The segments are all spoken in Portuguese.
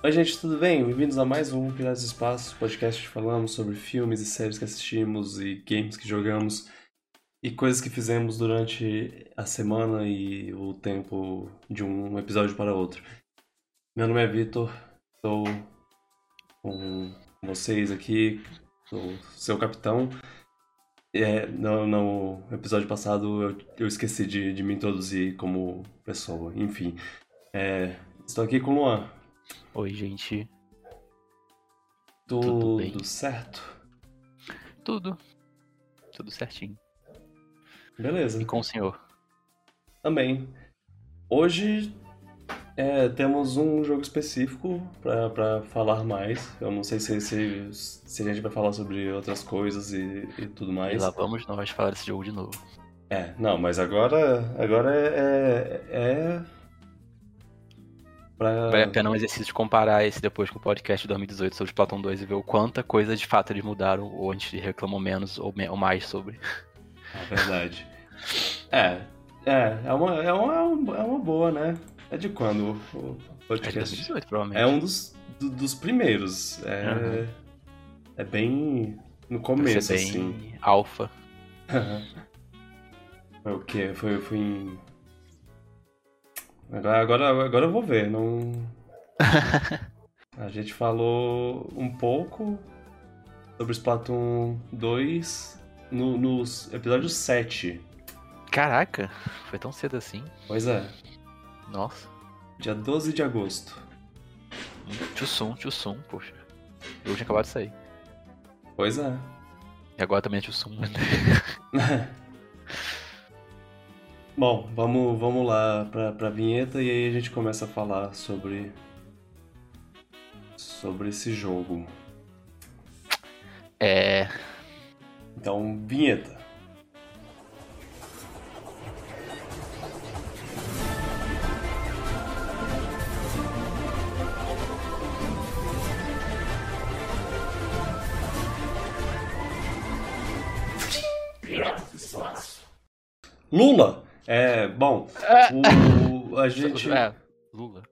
Oi, gente, tudo bem? Bem-vindos a mais um Piratas do Espaço, podcast que falamos sobre filmes e séries que assistimos e games que jogamos e coisas que fizemos durante a semana e o tempo de um episódio para outro. Meu nome é Vitor, estou com vocês aqui, sou seu capitão. É, no, no episódio passado eu, eu esqueci de, de me introduzir como pessoa, enfim. É, estou aqui com o Luan. Oi, gente. Tudo, Tudo bem? certo? Tudo. Tudo certinho. Beleza. E com o senhor? Também. Hoje é, temos um jogo específico pra, pra falar mais. Eu não sei se, se, se a gente vai falar sobre outras coisas e, e tudo E mais. lá vamos nós falar desse jogo de novo. É, não, mas agora, agora é, é pra... Vale a pena um exercício de comparar esse depois com o podcast de 2018 sobre Platão 2 e ver o quanta coisa de fato eles mudaram, ou a gente reclamou menos ou, me- ou mais sobre. É verdade. É, é, é uma, é uma, é uma boa, né? É de quando o É de podcast? 2018, provavelmente. É um dos, do- dos primeiros. É, Aham. é bem no começo, bem assim. alfa. Foi o quê? Foi, foi em. Agora, agora, agora eu vou ver. Não... A gente falou um pouco sobre Splatoon 2 no, nos episódios 7. Caraca, foi tão cedo assim. Pois é, Nossa. dia 12 de agosto. Tchussum, tchussum, poxa. Jogo tinha acabado de sair. Pois é. E agora também é tchussum. Bom, vamos, vamos lá pra, pra vinheta e aí a gente começa a falar sobre. sobre esse jogo. É. Então, vinheta. Lula! É, bom, o, a gente. É, Lula.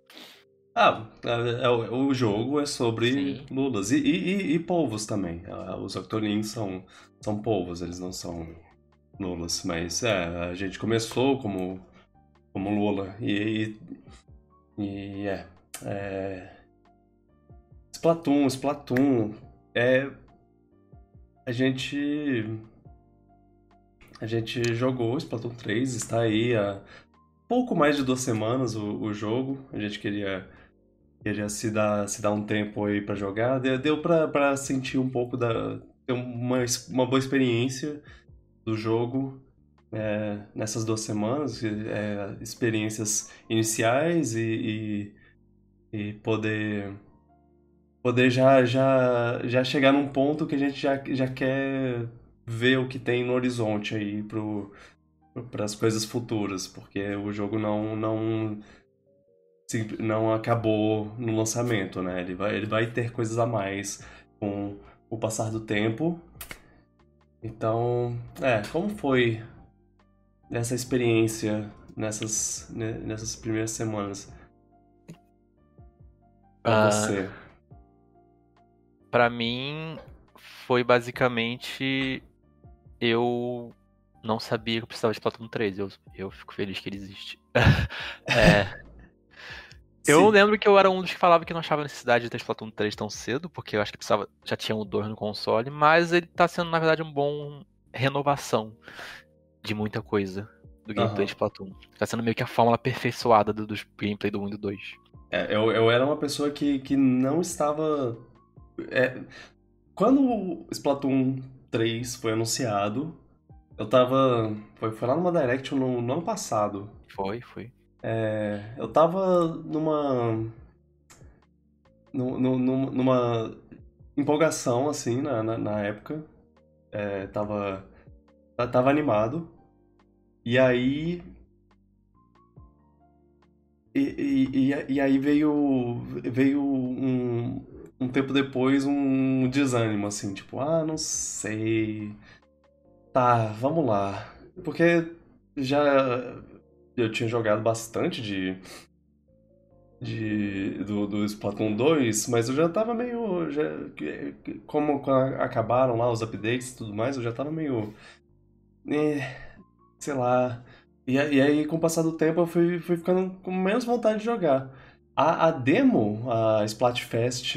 Ah, é- é o o jogo é sobre Sim. lulas e, e, e- polvos também. Ah, Os Octolins são, são polvos, eles não são lulas. Mas é, a gente começou como, como lula e, e, e é, é. Splatoon, Splatoon. É. A gente. A gente jogou Splatoon 3, está aí há pouco mais de duas semanas o, o jogo. A gente queria, queria se, dar, se dar um tempo aí pra jogar. Deu, pra sentir um pouco da. ter uma, uma boa experiência do jogo é, nessas duas semanas. é, experiências iniciais e, e, e poder. Poder já, já, já chegar num ponto que a gente já, já quer ver o que tem no horizonte aí para as coisas futuras, porque o jogo não não não acabou no lançamento, né? Ele vai ele vai ter coisas a mais com o passar do tempo. Então, é, como foi essa experiência nessas nessas primeiras semanas pra Ah, você? Pra mim, foi basicamente. Eu não sabia que eu precisava de Splatoon 3. Eu, eu fico feliz que ele existe. É, eu Sim. lembro que eu era um dos que falava que não achava necessidade de ter Splatoon 3 tão cedo, porque eu acho que precisava, já tinha o 2 no console, mas ele tá sendo, na verdade, um bom renovação de muita coisa do gameplay Aham. de Splatoon. Tá sendo meio que a fórmula aperfeiçoada do, dos gameplay do 1 e do 2. É, eu, eu era uma pessoa que, que não estava. é, quando o Splatoon 3 foi anunciado, eu tava. Foi, foi lá numa Direct no, no ano passado. Foi, foi. É, eu tava numa. nu- nu- nu- numa empolgação, assim, na, na, na época. É, tava. Tava animado. E aí. E, e, e, e aí veio, veio um, um tempo depois um desânimo, assim, tipo, ah, não sei. Tá, vamos lá. Porque já eu tinha jogado bastante de, de, do, do Splatoon 2, mas eu já tava meio. Já, como acabaram lá os updates e tudo mais, eu já tava meio. Eh, sei lá. E, e aí, com o passar do tempo, eu fui, fui ficando com menos vontade de jogar. A, a demo, a Splatfest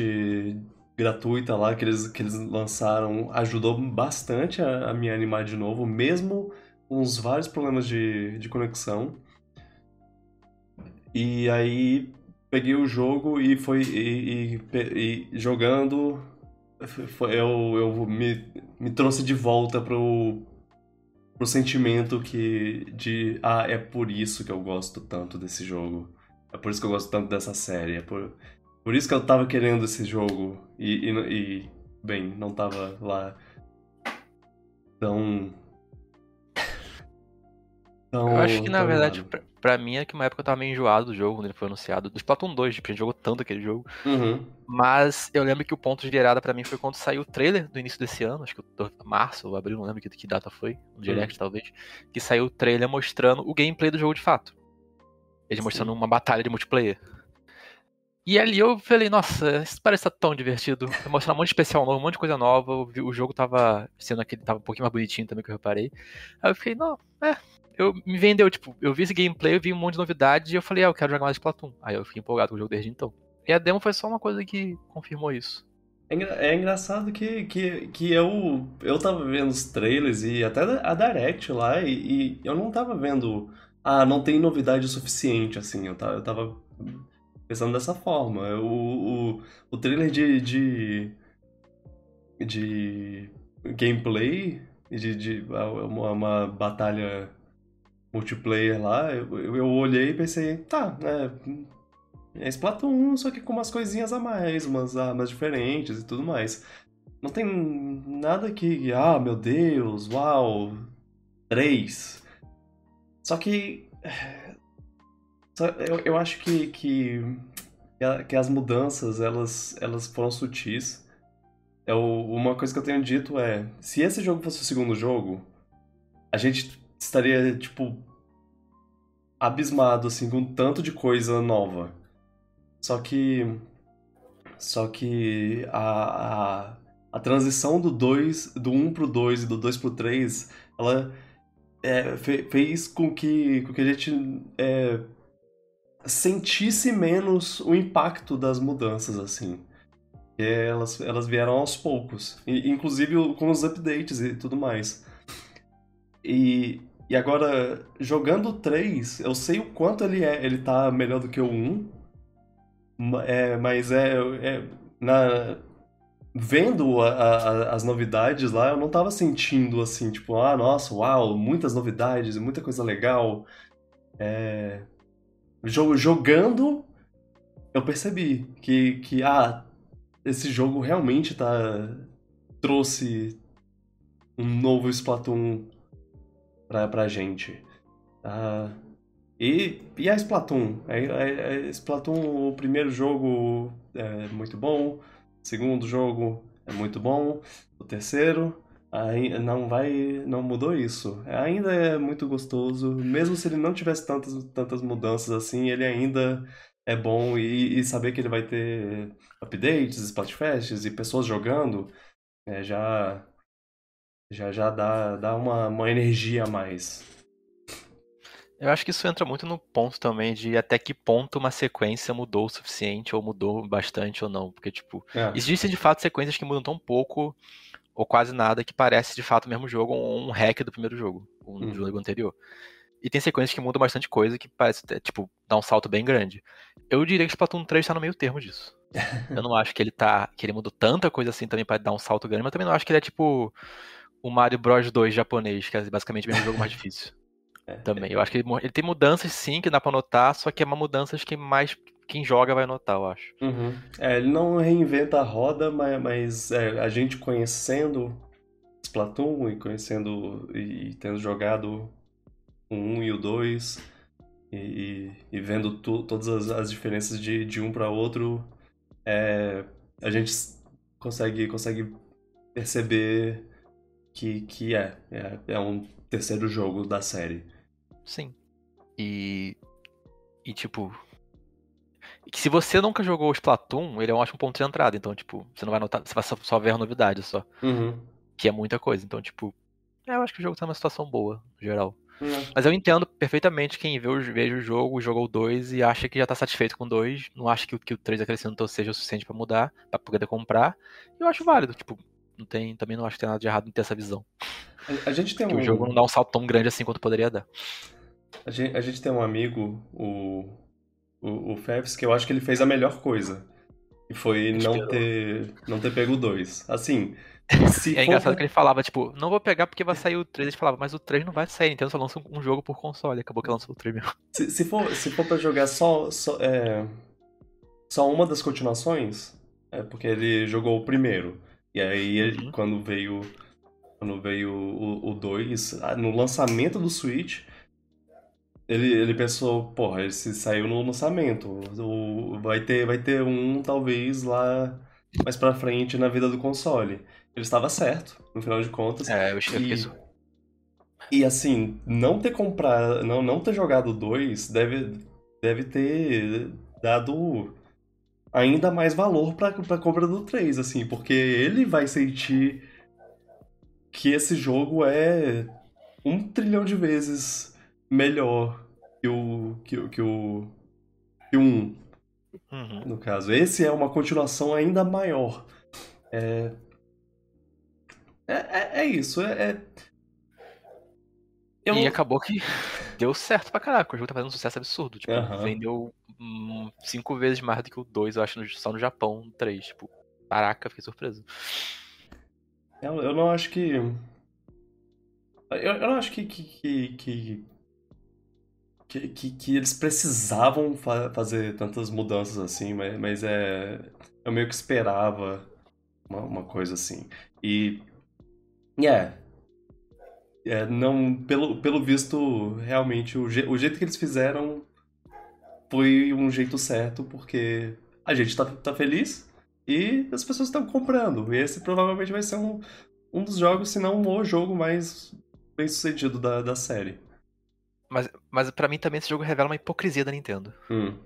gratuita lá que eles, que eles lançaram, ajudou bastante a, a me animar de novo, mesmo com os vários problemas de, de conexão. E aí peguei o jogo e foi e, e, e jogando foi, eu, eu me, me trouxe de volta pro, pro sentimento que de ah, é por isso que eu gosto tanto desse jogo. É por isso que eu gosto tanto dessa série. É por, por isso que eu tava querendo esse jogo. E, e, e bem, não tava lá tão. tão eu acho que na verdade, pra, pra, mim é que uma época eu tava meio enjoado do jogo quando ele foi anunciado. Do Splatoon 2, tipo, a gente jogou tanto aquele jogo. Uhum. Mas eu lembro que o ponto de virada pra mim foi quando saiu o trailer do início desse ano, acho que março ou abril, não lembro que, que data foi, no direct uhum. talvez. Que saiu o trailer mostrando o gameplay do jogo de fato. Ele mostrando uma batalha de multiplayer. E ali eu falei, nossa, isso parece estar tão divertido. Mostrar um monte de especial novo, um monte de coisa nova. O jogo tava sendo aquele, tava um pouquinho mais bonitinho também que eu reparei. Aí eu fiquei, não, é. Eu me vendeu, tipo, eu vi esse gameplay, eu vi um monte de novidade e eu falei, ah, eu quero jogar mais Splatoon. Aí eu fiquei empolgado com o jogo desde então. E a demo foi só uma coisa que confirmou isso. É, engra é engraçado que, que, que eu, eu tava vendo os trailers e até a Direct lá e, e eu não tava vendo ah, não tem novidade o suficiente, assim. Eu tava, eu tava pensando dessa forma. O, o, o trailer de, de, de gameplay, de, de uma, uma batalha multiplayer lá, eu, eu olhei e pensei, tá, né? É Splatoon, só que com umas coisinhas a mais, umas armas diferentes e tudo mais. Não tem nada que, ah, meu Deus, uau, três. Só que. Só, eu, eu acho que, que, que as mudanças elas, elas foram sutis. É o, uma coisa que eu tenho dito é: se esse jogo fosse o segundo jogo, a gente estaria, tipo, abismado, assim, com tanto de coisa nova. Só que. Só que a, a, a transição do 2, do 1 um pro 2 e do 2 pro 3, ela é, fez com que, com que a gente é, sentisse menos o impacto das mudanças, assim. Elas, elas vieram aos poucos, e, inclusive com os updates e tudo mais. E, e agora, jogando o 3, eu sei o quanto ele é, ele tá melhor do que o 1, é, mas é, é na, vendo a, a, as novidades lá, eu não tava sentindo assim, tipo, ah, nossa, uau, muitas novidades, muita coisa legal. É... Jogando, eu percebi que, que, ah, esse jogo realmente tá trouxe um novo Splatoon pra, pra gente. Ah, e, e a Splatoon? A, a, a Splatoon, o primeiro jogo é muito bom. Segundo jogo é muito bom. O terceiro aí não vai, não mudou isso. Ainda é muito gostoso, mesmo se ele não tivesse tantas, tantas mudanças assim, ele ainda é bom e, e saber que ele vai ter updates, Splatfests e pessoas jogando, é, já já já dá, dá uma, uma energia a mais. Eu acho que isso entra muito no ponto também de até que ponto uma sequência mudou o suficiente, ou mudou bastante ou não. Porque, tipo, é. existem de fato sequências que mudam tão pouco, ou quase nada, que parece de fato o mesmo jogo, ou um hack do primeiro jogo, um hum. jogo anterior. E tem sequências que mudam bastante coisa, que parece, tipo, dar um salto bem grande. Eu diria que o Splatoon 3 tá no meio termo disso. Eu não acho que ele tá. que ele mudou tanta coisa assim também para dar um salto grande, mas também não acho que ele é tipo o Mario Bros 2 japonês, que é basicamente o mesmo jogo mais difícil. É, também. Eu acho que ele, ele, tem mudanças sim que dá pra notar, só que é uma mudanças que mais quem joga vai notar, eu acho. Uhum. É, ele não reinventa a roda, mas, mas é, a gente conhecendo Splatoon e conhecendo e, e tendo jogado o 1 e o 2 e, e vendo tu, todas as, as, diferenças de, de um para outro, é, a gente consegue, consegue perceber que, que é, é, é um terceiro jogo da série. Sim. E. E tipo. que se você nunca jogou o Splatoon, ele é um ótimo ponto de entrada. Então, tipo, você não vai notar, você vai só, só ver a novidade só. Uhum. Que é muita coisa. Então, tipo, é, eu acho que o jogo tá numa situação boa, no geral. Uhum. Mas eu entendo perfeitamente quem vê o, veja o jogo, jogou o 2 e acha que já tá satisfeito com o 2, não acha que, o- que o 3 acrescentou seja o suficiente pra mudar, pra poder comprar. Eu acho válido, tipo, não tem, também não acho que tem nada de errado em ter essa visão. A, a gente tem Porque um, o jogo não dá um salto tão grande assim quanto poderia dar. A gente, a gente tem um amigo, o, o, o Fefs, que eu acho que ele fez a melhor coisa. E foi não Esperou. ter, não ter pego o 2. Assim, se É engraçado que ele falava, tipo, não vou pegar porque vai sair o 3. Ele falava, mas o 3 não vai sair, então só lança um jogo por console. Acabou que lançou o 3 mesmo. Se, se for, se for pra jogar só, só, é, só uma das continuações, é porque ele jogou o primeiro. E aí, ele- Uhum. quando veio quando veio o 2, no lançamento do Switch, ele, ele pensou, porra, esse saiu no lançamento. O, vai, ter, vai ter um, talvez, lá mais pra frente na vida do console. Ele estava certo, no final de contas. É, eu fiquei E, su- e assim, não ter comprado, não, não ter jogado 2 deve, deve ter dado ainda mais valor pra, pra compra do 3, assim, porque ele vai sentir que esse jogo é um trilhão de vezes melhor que o que, o- que o que o 1, Uhum. no caso. Esse é uma continuação ainda maior. É, é, é, é isso, é, é- Eu E acabou que deu certo pra caraca. O jogo tá fazendo um sucesso absurdo. Tipo, Aham. vendeu hum, cinco vezes mais do que o 2, eu acho, só no Japão, o 3. Tipo, caraca, fiquei surpreso. Eu, eu não acho que. Eu, eu não acho que. que, que, que, que, que- que eles precisavam fa- fazer tantas mudanças assim, mas, mas é. Eu meio que esperava uma, uma coisa assim. E. E é. É, não, pelo, pelo visto, realmente, o, je- o jeito que eles fizeram foi um jeito certo, porque a gente tá, tá feliz e as pessoas estão comprando. E esse provavelmente vai ser um, um dos jogos, se não o jogo mais bem sucedido da, da série. Mas, mas pra mim também esse jogo revela uma hipocrisia da Nintendo. Hum.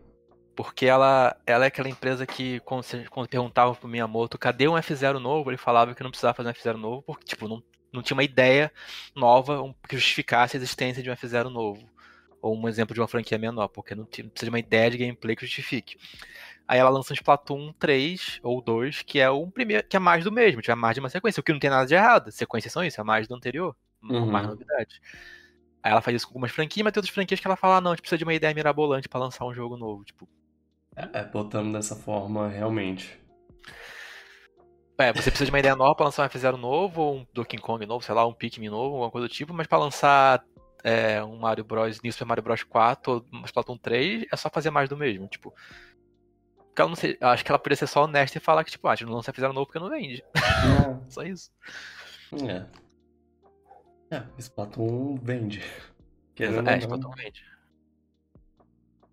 Porque ela, ela é aquela empresa que, quando, quando perguntavam pro Miyamoto cadê um F0 novo, ele falava que não precisava fazer um F0 novo, porque, tipo, não, não tinha uma ideia nova que justificasse a existência de um F0 novo. Ou um exemplo de uma franquia menor, porque não, tinha- não precisa de uma ideia de gameplay que justifique. Aí ela lança um Splatoon 3 ou 2, que é um primeiro, que é mais do mesmo, tiver mais de uma sequência, o que não tem nada de errado. Sequências são isso, é mais do anterior, Uhum. mais novidade. Aí ela faz isso com algumas franquias, mas tem outras franquias que ela fala, ah, não, a gente precisa de uma ideia mirabolante pra lançar um jogo novo. Tipo, É, botando dessa forma, realmente. É, você precisa de uma ideia nova pra lançar um F0 novo, ou um Donkey Kong novo, sei lá, um Pikmin novo, alguma coisa do tipo, mas pra lançar é, um Mario Bros. New Super Mario Bros 4 ou um Splatoon 3, é só fazer mais do mesmo, tipo. Porque ela não sei, eu acho que ela poderia ser só honesta e falar que, tipo, ah, a gente não lança F0 novo porque não vende. Só isso. É. É, Splatoon vende. Querendo é. Splatoon vende.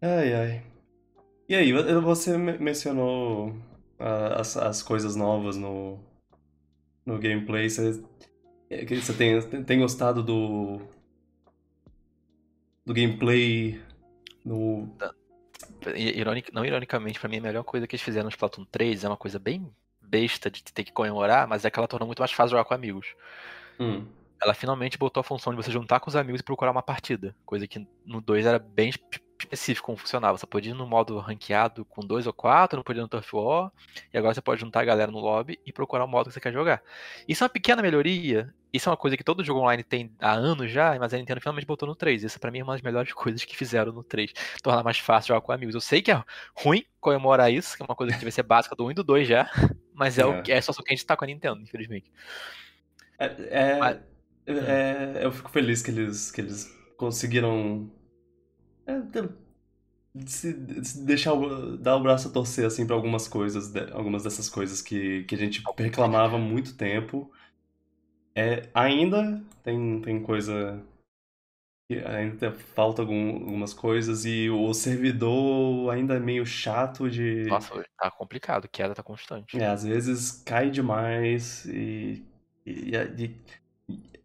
Ai, ai. E aí, você me- mencionou ah, as, as coisas novas no, no gameplay. Você, é você tem, tem gostado do, do gameplay no. Ironic, não ironicamente, pra mim a melhor coisa que eles fizeram no Splatoon 3 é uma coisa bem besta de ter que comemorar, mas é que ela tornou muito mais fácil jogar com amigos. Hum, ela finalmente botou a função de você juntar com os amigos e procurar uma partida. Coisa que no 2 era bem espe- específico como funcionava. Você podia ir no modo ranqueado com dois ou quatro, não podia ir no Turf War, e agora você pode juntar a galera no lobby e procurar o modo que você quer jogar. Isso é uma pequena melhoria, isso é uma coisa que todo jogo online tem há anos já, mas a Nintendo finalmente botou no 3. Isso pra mim é uma das melhores coisas que fizeram no 3. Tornar mais fácil jogar com amigos. Eu sei que é ruim comemorar isso, que é uma coisa que deve ser básica do 1 e do 2 já, mas é, É. o que é a situação que a gente tá com a Nintendo, infelizmente. é, é- Mas- é- eu fico feliz que eles, que eles conseguiram é, ter- se, se deixar dar o braço a torcer assim para algumas coisas, de- algumas dessas coisas que, que a gente reclamava há muito tempo. É, ainda tem, tem coisa ainda falta algum- algumas coisas e o servidor ainda é meio chato de Nossa, tá complicado, queda tá constante. é, às vezes cai demais e, e, e-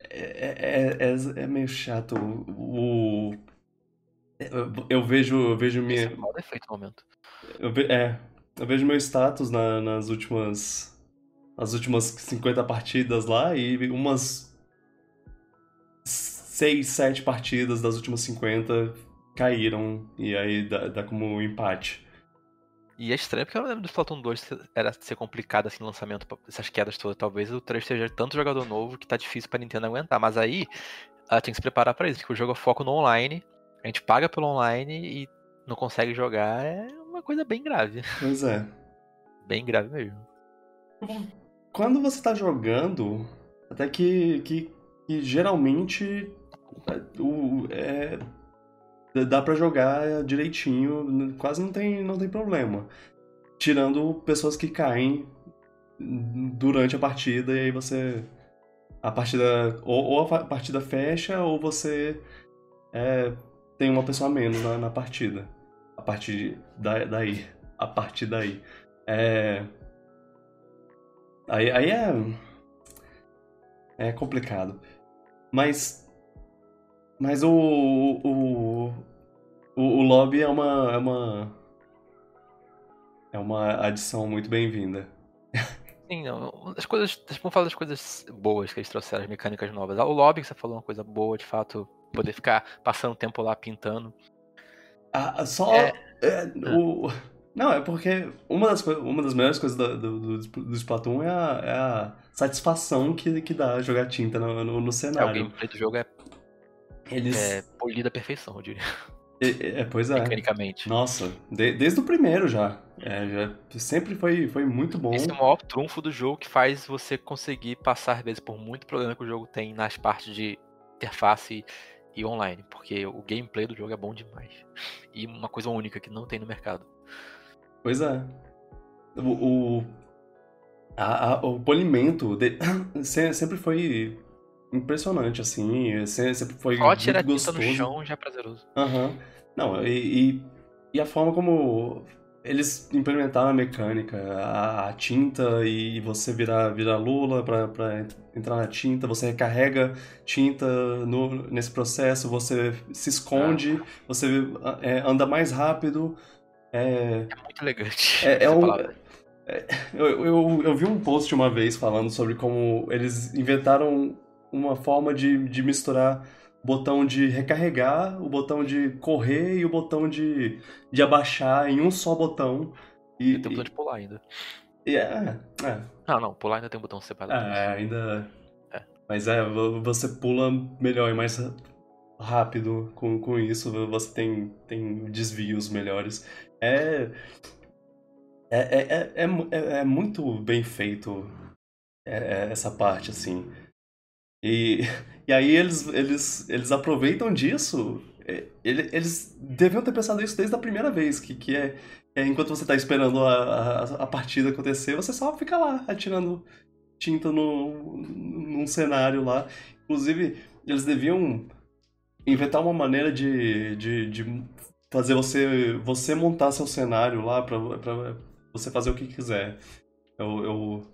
é, é, é, é meio chato. O, eu, eu vejo, eu vejo Esse minha, é o defeito no momento. Eu ve... É, eu vejo meu status na, nas últimas. Nas últimas 50 partidas lá e umas 6, 7 partidas das últimas 50 caíram e aí dá, dá como um empate. E é estranho porque eu não lembro do Splatoon 2 era ser complicado assim lançamento, essas quedas todas. Talvez o 3 seja tanto jogador novo que tá difícil pra Nintendo aguentar. Mas aí ela tem que se preparar para isso, porque o jogo é foco no online, a gente paga pelo online e não consegue jogar, é uma coisa bem grave. Pois é. Bem grave mesmo. Quando você tá jogando, até que, que, que geralmente é, o, é, dá para jogar direitinho, quase não tem, não tem problema. Tirando pessoas que caem durante a partida e aí você. A partida. Ou, ou a partida fecha ou você é, tem uma pessoa a menos na, na partida. A partir da, daí. A partir daí. É. Aí, aí é. É complicado. Mas mas o, o, o, o lobby é uma, é uma. É uma adição muito bem-vinda. Sim, não. As coisas. Vamos falar das coisas boas que eles trouxeram, as mecânicas novas. O lobby que você falou é uma coisa boa, de fato. Poder ficar passando tempo lá pintando. Ah, só. É... É, o... Não, é porque uma das, uma das melhores coisas do, do, do Splatoon é a, é a satisfação que, que dá jogar tinta no, no, no cenário. É, o gameplay do jogo é eles... É polido à perfeição, eu diria. É, é, pois é. Mecanicamente. Nossa, de, desde o primeiro já. É, já. Sempre foi, foi muito bom. Esse é o maior trunfo do jogo que faz você conseguir passar, às vezes, por muito problema que o jogo tem nas partes de interface e, e online. Porque o gameplay do jogo é bom demais. E uma coisa única que não tem no mercado. Pois é. O, o, a, a, o polimento de, sempre foi impressionante, assim. Sempre foi Só tirar muito gostoso. no chão já é prazeroso. Aham. Uhum. Não, e, e, e, a forma como eles implementaram a mecânica, a, a tinta e você virar, virar lula pra, pra entrar na tinta, você recarrega tinta no, nesse processo, você se esconde, ah. você é, anda mais rápido. É, é muito elegante. É, é um, é, eu, eu, eu vi um post uma vez falando sobre como eles inventaram uma forma de, de misturar o botão de recarregar, o botão de correr e o botão de, de abaixar em um só botão. E, e tem o botão de pular ainda. E é, é. Ah, não, pular ainda tem um botão separado. É, ainda. É. Mas é, você pula melhor e mais rápido com, com isso, você tem, tem desvios melhores. É. É, é, é, é, é muito bem feito essa parte, assim. E, e aí eles, eles, eles aproveitam disso. É, eles deviam ter pensado isso desde a primeira vez, que, que é, é enquanto você está esperando a, a, a, partida acontecer, você só fica lá atirando tinta no, num cenário lá. Inclusive, eles deviam inventar uma maneira de, de, de fazer você, você montar seu cenário lá para você fazer o que quiser. Eu, eu,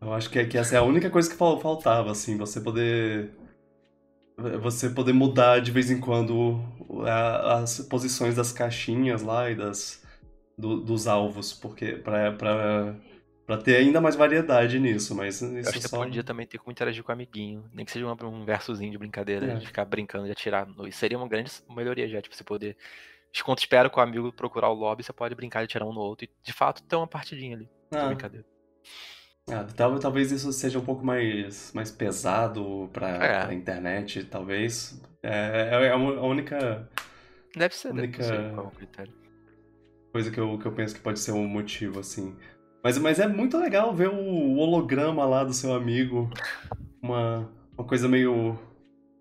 eu acho que, que essa é a única coisa que faltava, assim, você poder. Você poder mudar de vez em quando as posições das caixinhas lá e das, do, dos alvos, porque pra, pra, pra ter ainda mais variedade nisso, mas isso Eu acho que só... podia também ter como interagir com o amiguinho, nem que seja um versozinho de brincadeira, é. de ficar brincando, de atirar. Isso seria uma grande melhoria já, tipo, você poder enquanto espera com o amigo procurar o lobby, você pode brincar de atirar um no outro e de fato ter uma partidinha ali. Ah. Brincadeira. Ah, talvez isso seja um pouco mais, mais pesado pra, é. pra internet, talvez. É, é, é a única. Deve ser, única deve ser é critério. Coisa que eu, que eu penso que pode ser um motivo, assim. Mas, mas é muito legal ver o holograma lá do seu amigo. Uma, uma coisa meio,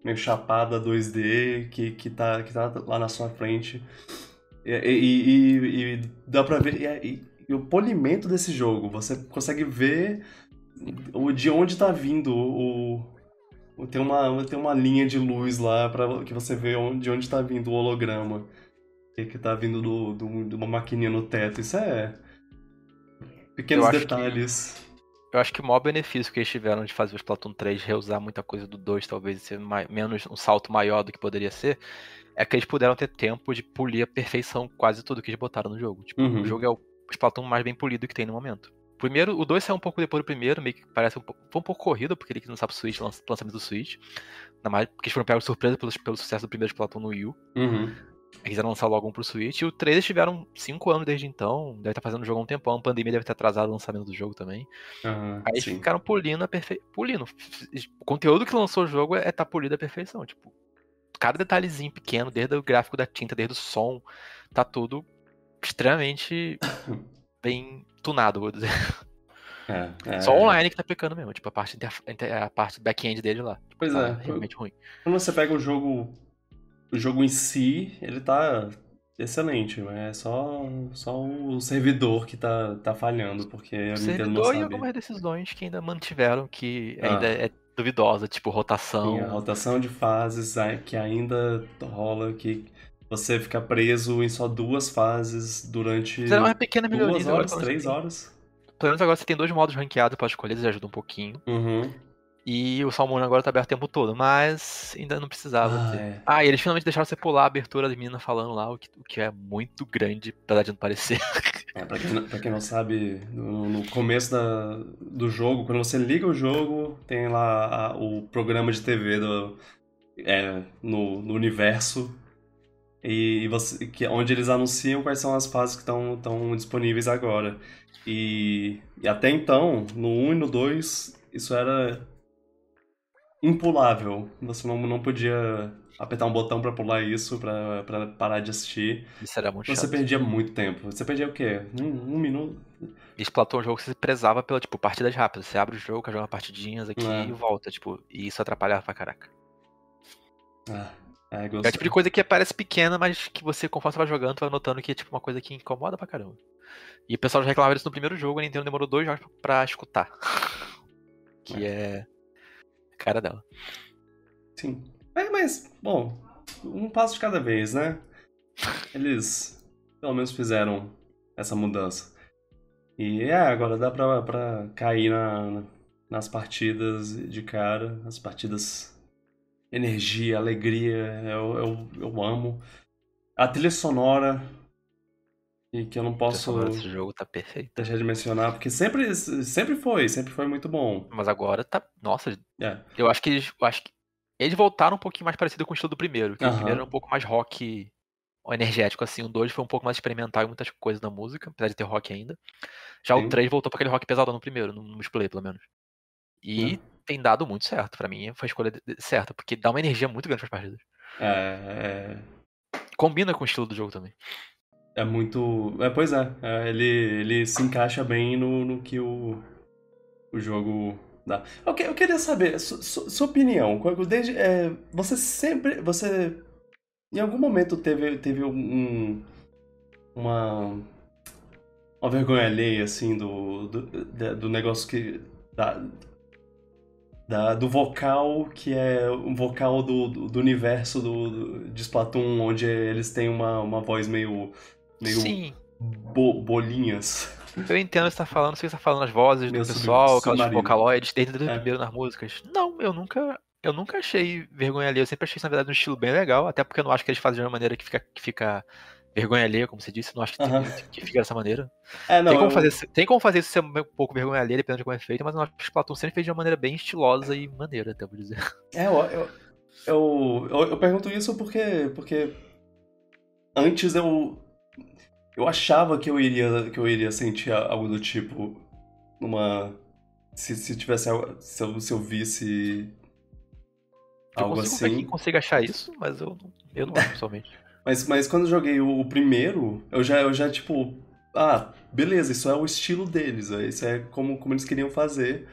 meio chapada 2D que, que, tá, que tá lá na sua frente. E, e, e, e dá pra ver. E, e o polimento desse jogo. Você consegue ver o, de onde está vindo o, o, tem uma tem uma linha de luz lá para que você vê onde, de onde está vindo o holograma que, que tá vindo do, do, de uma maquininha no teto. Isso é pequenos detalhes. Que, eu acho que o maior benefício que eles tiveram de fazer o Splatoon 3 reusar muita coisa do 2, talvez ser mais, menos um salto maior do que poderia ser, é que eles puderam ter tempo de polir a perfeição quase tudo que eles botaram no jogo. Tipo, Uhum. o jogo é o Splatoon mais bem polido que tem no momento. Primeiro, o 2 saiu um pouco depois do primeiro, meio que parece um pouco, foi um pouco corrido, porque ele que não sabe o Switch, lança- lançamento do Switch. Ainda mais porque eles foram pegos de surpresa pelo, pelo sucesso do primeiro Splatoon no Wii U. Uhum. Eles quiseram lançar logo um pro Switch. E o 3 eles tiveram 5 anos desde então. Deve estar fazendo o jogo há um tempão. A pandemia deve ter atrasado o lançamento do jogo também. Aham, Aí eles sim. ficaram polindo a perfeição. Polindo. O conteúdo que lançou o jogo é tá polido à perfeição. Tipo, cada detalhezinho pequeno, desde o gráfico da tinta, desde o som, tá tudo extremamente bem tunado, vou dizer. É, é. Só online que tá pecando mesmo. Tipo, a parte, a parte back-end dele lá. Pois tá é. realmente ruim. Quando você pega o jogo, o jogo em si, ele tá excelente, mas é só, só o servidor que tá, tá falhando, porque a Nintendo não servidor e sabe. algumas decisões que ainda mantiveram, que Ah. ainda é duvidosa, tipo rotação. Tem a rotação de fases que ainda rola, que você fica preso em só duas fases durante Fizeram uma pequena melhoria. duas agora, horas, três tem- horas. Pelo menos agora você tem dois modos ranqueados pra escolher, eles ajudam um pouquinho. Uhum. E o Salmon agora tá aberto o tempo todo, mas ainda não precisava Ah, ter. é. Ah, e eles finalmente deixaram você pular a abertura da menina falando lá, o que, o que é muito grande, apesar de não parecer. É, pra, quem, não- pra quem não sabe, no, no começo da, do jogo, quando você liga o jogo, tem lá a- o programa de TV do, é, no, no universo, e você, que, onde eles anunciam quais são as fases que estão disponíveis agora. E, e até então, no 1 e no 2, isso era impulável. Você não, não podia apertar um botão pra pular isso, pra, pra parar de assistir. Isso era muito Você chato. perdia muito tempo. Você perdia o quê? Um, um minuto? E Splatoon é um jogo que você prezava pela, tipo, partidas rápidas. Você abre o jogo, jogar partidinhas aqui É. e volta, tipo, e isso atrapalhava pra caraca. Ah, é, É o tipo de coisa que parece pequena, mas que você, conforme você vai jogando, vai notando que é tipo uma coisa que incomoda pra caramba. E o pessoal já reclamava disso no primeiro jogo, a Nintendo demorou dois jogos pra escutar. Que é. a Cara dela. Sim. É, mas, bom, um passo de cada vez, né? Eles pelo menos fizeram essa mudança. E é, agora dá pra, pra cair na, nas partidas de cara, as partidas energia, alegria, eu, eu, eu amo. A trilha sonora, e que eu não posso desse jogo tá perfeita. deixar de mencionar, porque sempre, sempre foi, sempre foi muito bom. Mas agora tá. Nossa, É. eu acho que eles. Acho que eles voltaram um pouquinho mais parecido com o estilo do primeiro. Que o primeiro era um pouco mais rock energético, assim. O 2 foi um pouco mais experimental em muitas coisas da música, apesar de ter rock ainda. Já Sim. o 3 voltou pra aquele rock pesadão no primeiro, no multiplayer, pelo menos. E. tem dado muito certo. Pra mim, foi a escolha certa, porque dá uma energia muito grande pras partidas. É, Combina com o estilo do jogo também. é, é muito. É, pois é, é, ele, ele se encaixa bem no, no que o, o jogo dá. Eu, que- eu queria saber, su- su- sua opinião. Desde, é, você sempre. Você. Em algum momento teve, teve um. Uma. Uma vergonha alheia, assim, do, do, do negócio que. Da, da- do vocal, que é um vocal do, do, do universo do, do- de Splatoon, onde eles têm uma, uma voz meio. meio Sim, bo- bolinhas. eu entendo o que você tá falando, sei que você tá falando as vozes Meio do pessoal, aquelas vocaloides, desde o É. primeiro nas músicas. Não, eu nunca. Eu nunca achei vergonha alheia. Eu sempre achei isso, na verdade, um estilo bem legal. Até porque eu não acho que eles fazem de uma maneira que fica, que fica vergonha alheia, como você disse. Não acho que, tem- Aham. que fica dessa maneira. É, não, tem, como eu- fazer, tem como fazer isso ser um pouco vergonha alheia, dependendo de como é feito, mas eu acho que Splatoon sempre fez de uma maneira bem estilosa e maneira, até vou dizer. É, eu, eu, eu, eu, eu pergunto isso porque, porque antes eu, eu achava que eu iria, que eu iria sentir algo do tipo numa. Se, se tivesse. algo- Se eu, se eu visse Eu algo consigo assim. quem consiga achar isso, mas eu, não- eu não acho pessoalmente. Mas, mas quando eu joguei o, o primeiro, eu já, eu já, tipo, ah, beleza, isso é o estilo deles, é, isso é como, como eles queriam fazer.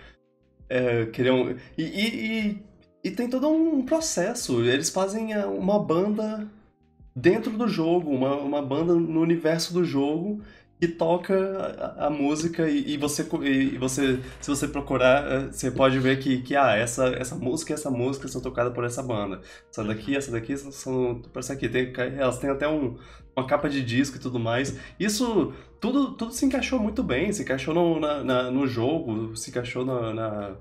É, queriam. E, e, e, e tem todo um processo. Eles fazem uma banda dentro do jogo, uma, uma banda no universo do jogo que toca a, a música e, e você e, e você se você procurar eh, você pode ver que, que ah essa essa música e essa música são tocadas por essa banda. Essa daqui essa daqui são, são por essa aqui. Tem, elas têm até um, uma capa de disco e tudo mais. Isso tudo tudo se encaixou muito bem se encaixou no, na, na- no jogo se encaixou na, na-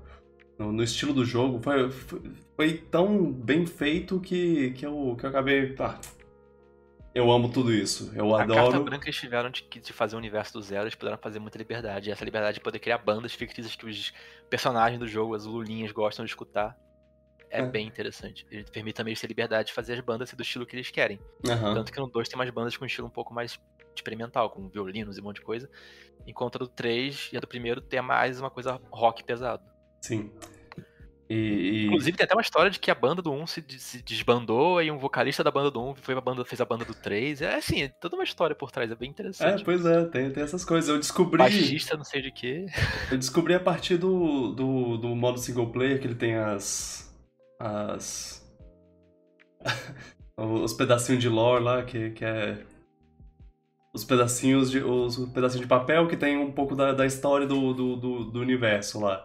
no, no estilo do jogo. Foi, foi, foi tão bem feito que, que, eu, que eu acabei ah, Eu amo tudo isso. Eu a adoro. carta branca eles tiveram de, de fazer o universo do zero, eles puderam fazer muita liberdade. E essa liberdade de poder criar bandas fictícias que os personagens do jogo, as lulinhas, gostam de escutar. É, É. bem interessante. Ele permite também essa liberdade de fazer as bandas do estilo que eles querem. Aham. Tanto que no 2 tem umas bandas com um estilo um pouco mais experimental, com violinos e um monte de coisa. Enquanto a do 3 e a do primeiro tem mais uma coisa rock pesado. Sim. E, Inclusive tem até uma história de que a banda do 1 se, se desbandou e um vocalista da banda do 1 foi pra banda, fez a banda do 3. É assim, toda uma história por trás, é bem É, interessante. pois é, tem, tem essas coisas. Eu descobri. Baixista, não sei de quê. Eu descobri a partir do, do, do modo single player que ele tem as. as. os pedacinhos de lore lá, que, que é. Os pedacinhos de. Os pedacinhos de papel que tem um pouco da, da história do, do, do, do universo lá.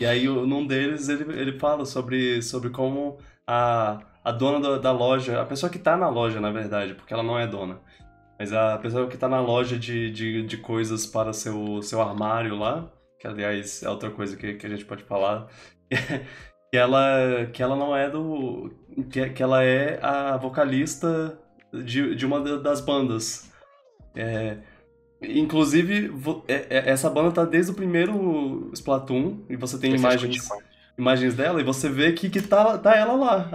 E aí, num deles, ele, ele fala sobre, sobre como a, a dona da, da loja, a pessoa que tá na loja, na verdade, porque ela não é dona, mas a pessoa que tá na loja de, de, de coisas para seu, seu armário lá, que aliás é outra coisa que, que a gente pode falar, que ela, que ela não é do. Que, que ela é a vocalista de, de uma da- das bandas. É, inclusive, é- é- essa banda tá desde o primeiro Splatoon, e você tem é imagens, imagens dela, e você vê que, que tá, tá ela lá,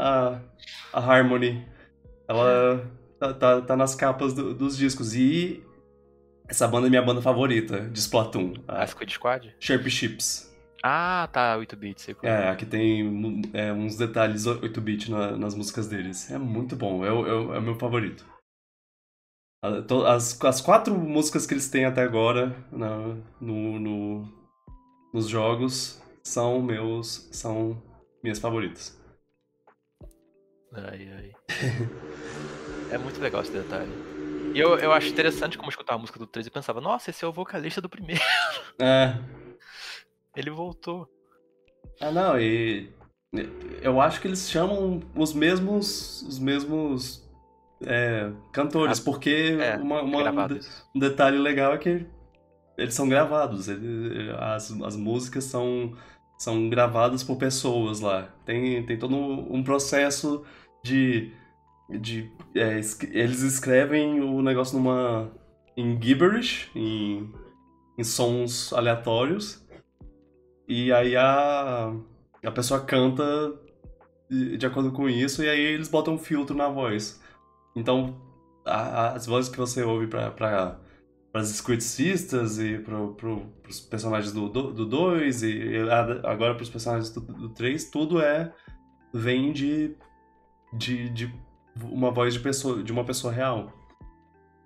a, a Harmony. Ela tá, tá, tá nas capas do- dos discos. E essa banda é minha banda favorita de Splatoon, A a Squid Squad? Sharp Chips. Ah, tá, 8-bit, sei qual. É, aqui tem é, uns detalhes 8-bit na- nas músicas deles. É muito bom, é, é, é o meu favorito. To- As, as quatro músicas que eles têm até agora na- no, no- nos jogos são meus. são minhas favoritas. Ai, ai. é muito legal esse detalhe. E eu, eu acho interessante como eu escutava a música do 3 e pensava, nossa, esse é o vocalista do primeiro. É. Ele voltou. Ah, não, e. Eu acho que eles chamam os mesmos. os mesmos. É, cantores, Ah, porque É, uma, uma- um, detalhe legal é que eles são gravados. ele- as, as músicas são, são gravadas por pessoas lá. Tem, tem todo um processo de. de é, es- eles escrevem o negócio numa. em gibberish, em, em sons aleatórios. E aí a, a pessoa canta de acordo com isso, e aí eles botam um filtro na voz. Então, a- as vozes que você ouve para para as Squid Sisters e pro, pro, pros personagens do 2 do dois, e agora pros personagens do 3, tudo é vem de, de, de uma voz de, pessoa, de uma pessoa real.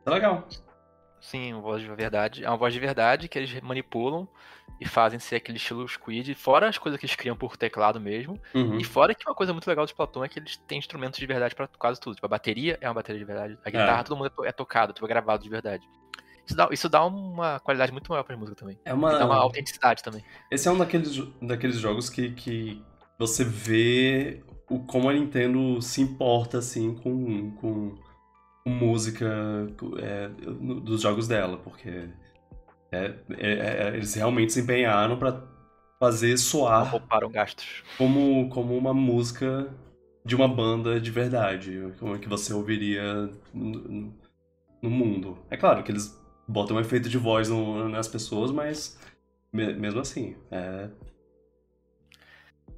É legal. Sim, uma voz de verdade. É uma voz de verdade que eles manipulam e fazem ser aquele estilo Squid, fora as coisas que eles criam por teclado mesmo. Uhum. E fora que uma coisa muito legal do Splatoon é que eles têm instrumentos de verdade pra quase tudo. Tipo, a bateria é uma bateria de verdade. A guitarra todo mundo é, é tocado, tipo, é gravado de verdade. Isso dá, isso dá uma qualidade muito maior pra música também. É uma, dá uma autenticidade também. Esse é um daqueles, daqueles jogos que, que você vê o, como a Nintendo se importa assim com, com, música é, dos jogos dela, porque é- é- é- eles realmente se empenharam pra fazer soar gastos. como, como uma música de uma banda de verdade, como é que você ouviria no, no mundo. É claro que eles botam um efeito de voz no- nas pessoas, mas me- mesmo assim, é,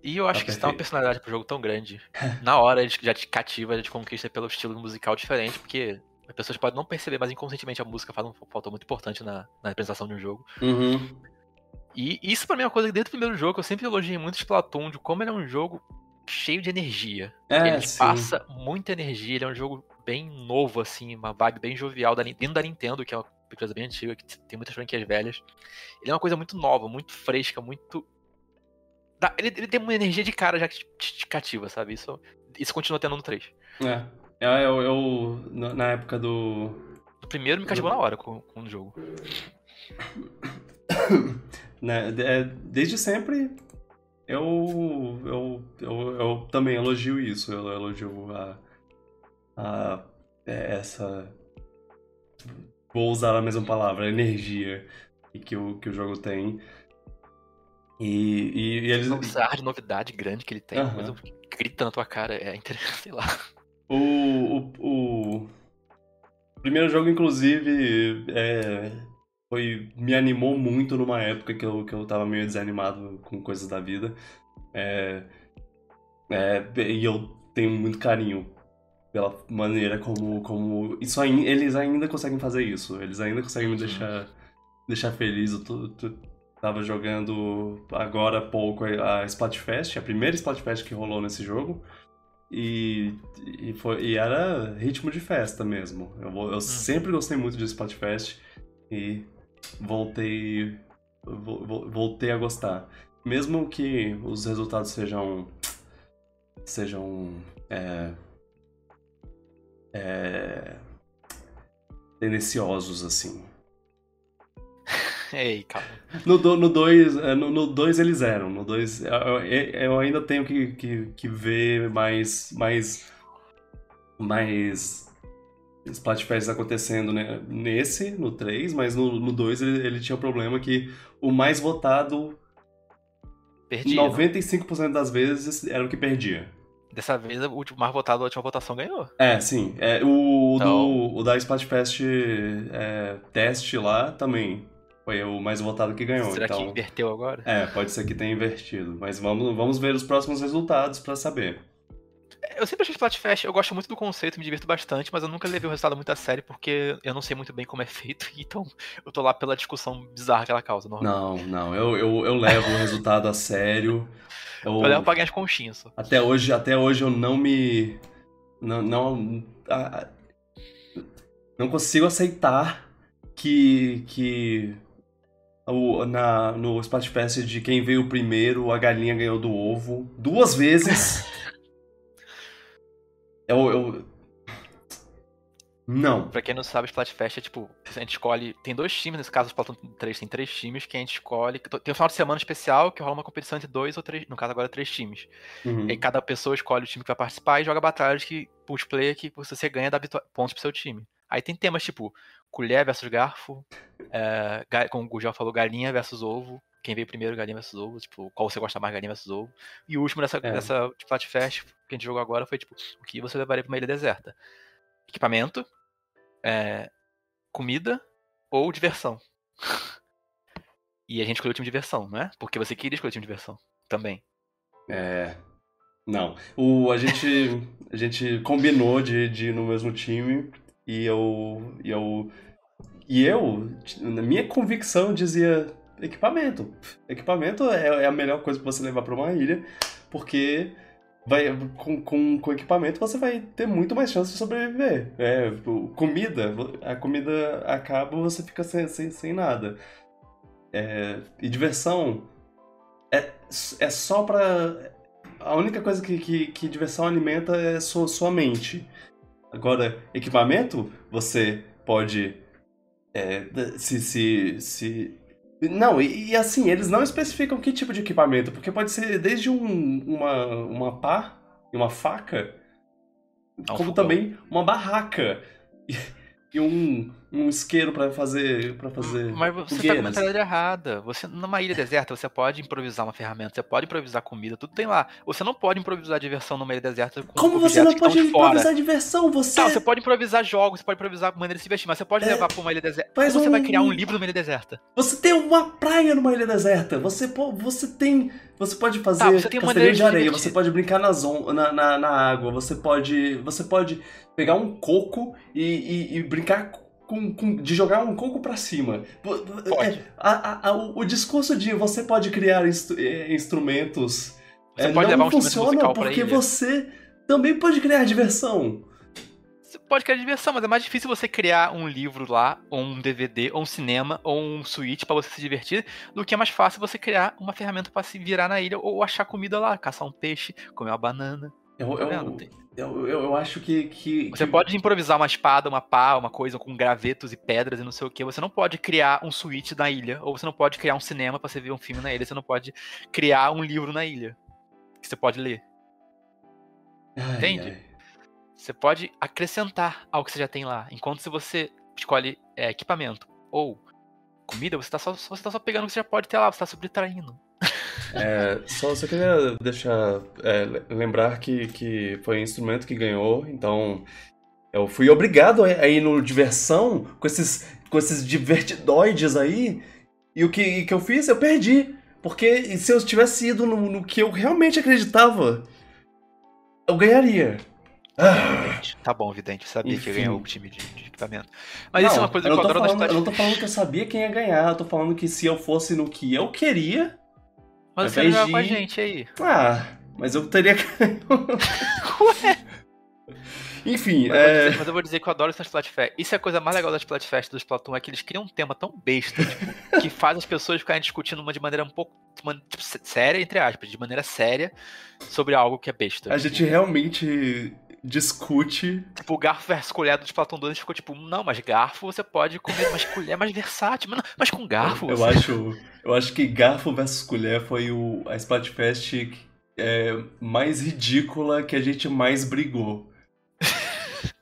E eu acho Tá que isso dá uma perfeito. personalidade pro jogo tão grande. Na hora ele já te cativa, já te conquista pelo estilo musical diferente, porque as pessoas podem não perceber, mas inconscientemente a música faz um fator muito importante na, na representação de um jogo. Uhum. E isso pra mim é uma coisa que desde o primeiro jogo eu sempre elogiei muito Splatoon, de como ele é um jogo cheio de energia. É, ele sim. passa muita energia, ele é um jogo bem novo, assim, uma vibe bem jovial da, dentro da Nintendo, que é uma coisa bem antiga, que tem muitas franquias velhas. Ele é uma coisa muito nova, muito fresca, muito. Ele, ele tem uma energia de cara já que te, te cativa, sabe? Isso, isso continua tendo no 3. É. É, Eu, eu, na na época do. No primeiro me cativou na hora com, com o jogo. Né, é, desde sempre eu, eu, eu, eu também elogio isso. Eu elogio a, a é, essa. Vou usar a mesma palavra, energia que o, que o jogo tem. E, e, e eles. Esse ar de novidade grande que ele tem, coisa que grita na tua cara, é interessante, sei lá. O, o, o, primeiro jogo, inclusive, é, foi, me animou muito numa época que eu, que eu tava meio desanimado com coisas da vida. É, é, e eu tenho muito carinho pela maneira como, como isso aí, eles ainda conseguem fazer isso. Eles ainda conseguem me deixar, deixar feliz. Eu tô, tô, tava jogando agora há pouco a Splatfest, a primeira Splatfest que rolou nesse jogo. E, e, foi, e era ritmo de festa mesmo. Eu, eu uhum. sempre gostei muito de Splatfest e voltei voltei a gostar. Mesmo que os resultados sejam sejam é, é, tendenciosos, assim. Ei, calma. No 2 no dois, é, no, no dois eles eram. No 2 eu, eu, ainda tenho que, que, que ver mais. mais. mais. Splatfests acontecendo né? nesse, no 3, mas no 2 ele, ele, tinha o problema que o mais votado. Perdia, 95% não? das vezes era o que perdia. Dessa vez, o último mais votado, a última votação ganhou. É, sim. É, o, então... do, o da Splatfest é, teste lá também foi o mais votado que ganhou. Será então... que inverteu agora? É, pode ser que tenha invertido. Mas vamos, vamos ver os próximos resultados para saber. Eu sempre achei Splatfest, eu gosto muito do conceito, me divirto bastante, mas eu nunca levei o resultado muito a sério porque eu não sei muito bem como é feito, então eu tô lá pela discussão bizarra que ela causa. Não, não, eu, eu, eu levo o resultado a sério. Eu, eu levo pra ganhar as conchinhas só. Até hoje, até hoje eu não me. Não. Não, não consigo aceitar que. que o, na, no Splatfest de quem veio primeiro, a galinha ganhou do ovo. Duas vezes. eu, eu, não. Pra quem não sabe, Splatfest é tipo, a gente escolhe. Tem dois times, nesse caso, o Splatoon 3 tem três times que a gente escolhe. Tem um final de semana especial que rola uma competição entre dois ou três, no caso agora três times. Uhum. E cada pessoa escolhe o time que vai participar e joga batalhas que, multiplayer que você ganha dá pontos pro seu time. Aí tem temas tipo colher versus garfo, é, como o Gugel falou, galinha versus ovo. Quem veio primeiro, galinha versus ovo, tipo, qual você gosta mais, galinha versus ovo. E o último dessa, é. dessa Splatfest que a gente jogou agora foi tipo, o que você levaria pra uma ilha deserta? equipamento, é, comida ou diversão. e a gente escolheu o time de diversão, não é? Porque você queria escolher o time de diversão também. É. Não. O, a, gente, a gente combinou de, de ir no mesmo time e eu. E eu, e eu, na minha convicção, dizia equipamento. Equipamento é, é a melhor coisa para você levar para uma ilha, porque vai, com, com, com equipamento você vai ter muito mais chance de sobreviver. É, comida, a comida acaba você fica sem, sem, sem nada. É, e diversão é, é só pra. A única coisa que, que, que diversão alimenta é sua, sua mente. Agora, equipamento, você pode. É, se, se, se não, e, e, assim, eles não especificam que tipo de equipamento, porque pode ser desde um, uma, uma pá e uma faca, como também uma barraca e, e um, um isqueiro para fazer para fazer Mas você fogueiras. tá com a mentalidade errada. Você numa ilha deserta, você pode improvisar uma ferramenta, você pode improvisar comida, tudo tem lá. Você não pode improvisar diversão numa ilha deserta com Como você não pode improvisar fora. diversão? Você Não, você pode improvisar jogos, você pode improvisar maneira de se vestir, mas você pode é... levar para uma ilha deserta. Um... você vai criar um livro numa ilha deserta? Você tem uma praia numa ilha deserta. Você você tem você pode fazer tá, você tem castelinho de areia, você pode brincar na, zon, na, na, na, água, você pode você pode pegar um coco e, e, e brincar com, com, de jogar um coco para cima. Pode. É, a, a, o, o, discurso de você pode criar instru é, instrumentos você é, pode levar um funciona porque você também pode criar diversão. Você pode criar diversão, mas é mais difícil você criar um livro lá, ou um DVD, ou um cinema, ou um suíte para você se divertir, do que é mais fácil você criar uma ferramenta para se virar na ilha ou achar comida lá, caçar um peixe, comer uma banana. Eu, tá eu, eu, eu, eu, acho que, que Você que... pode improvisar uma espada, uma pá, uma coisa com gravetos e pedras e não sei o que. Você não pode criar um suíte na ilha. Ou você não pode criar um cinema para você ver um filme na ilha. Você não pode criar um livro na ilha. Que você pode ler. Ai, Entende? Ai. Você pode acrescentar ao que você já tem lá. Enquanto se você escolhe é, equipamento ou comida, você está só, você tá só pegando o que você já pode ter lá. Você está subtraindo. É, só, só queria deixar. É, lembrar que, que foi o instrumento que ganhou, então. Eu fui obrigado a ir no diversão com esses, com esses divertidoides aí. E o que, que eu fiz? Eu perdi. Porque se eu tivesse ido no, no que eu realmente acreditava, eu ganharia. Ah. Tá bom, Vidente. Eu sabia Enfim. que ia ganhar o time de, de equipamento. Mas não, isso é uma coisa que eu, eu falando, Eu não tô falando que eu sabia quem ia ganhar. Eu tô falando que se eu fosse no que eu queria. Mas você não de... com a gente aí. Ah, mas eu teria. Ué? Enfim, mas, é... eu dizer, mas eu vou dizer que eu adoro essa Splatfest. Isso é a coisa mais legal da Splatfest do Splatoon, é que eles criam um tema tão besta, tipo, que faz as pessoas ficarem discutindo uma de maneira um pouco tipo, séria, entre aspas, de maneira séria, sobre algo que é besta. A gente realmente discute. Tipo, garfo versus colher do Splatoon 2 ficou tipo, não, mas garfo você pode comer, mas colher é mais versátil. Mas, não, mas com garfo. Eu, você... acho, eu acho que garfo versus colher foi o, a Splatfest é, mais ridícula que a gente mais brigou.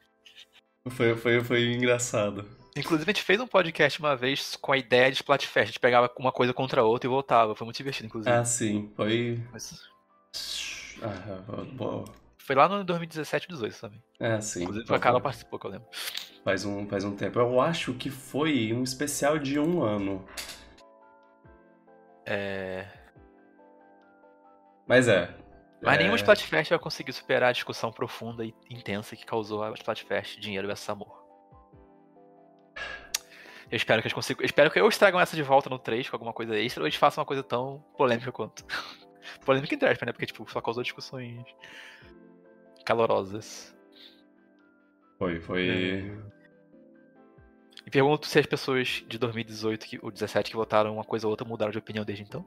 Foi, foi, foi engraçado. Inclusive, a gente fez um podcast uma vez com a ideia de Splatfest. A gente pegava uma coisa contra a outra e voltava. Foi muito divertido, inclusive. Ah, sim. Foi. Mas... Ah, boa. Foi lá no 2017 18 também. É, sim. Inclusive, a Carla participou, que eu lembro. Faz um, faz um tempo. Eu acho que foi um especial de um ano. É. Mas é, mas é... nenhum Splatfest vai conseguir superar a discussão profunda e intensa que causou a Splatfest Dinheiro versus Amor. Eu espero que eles consigam. Espero que eles tragam essa de volta no 3 com alguma coisa extra, ou eles façam uma coisa tão polêmica quanto. polêmica entre aspas, né? Porque tipo, só causou discussões calorosas. Foi, foi. É... E pergunto se as pessoas de 2018 ou 17 que votaram uma coisa ou outra mudaram de opinião desde então.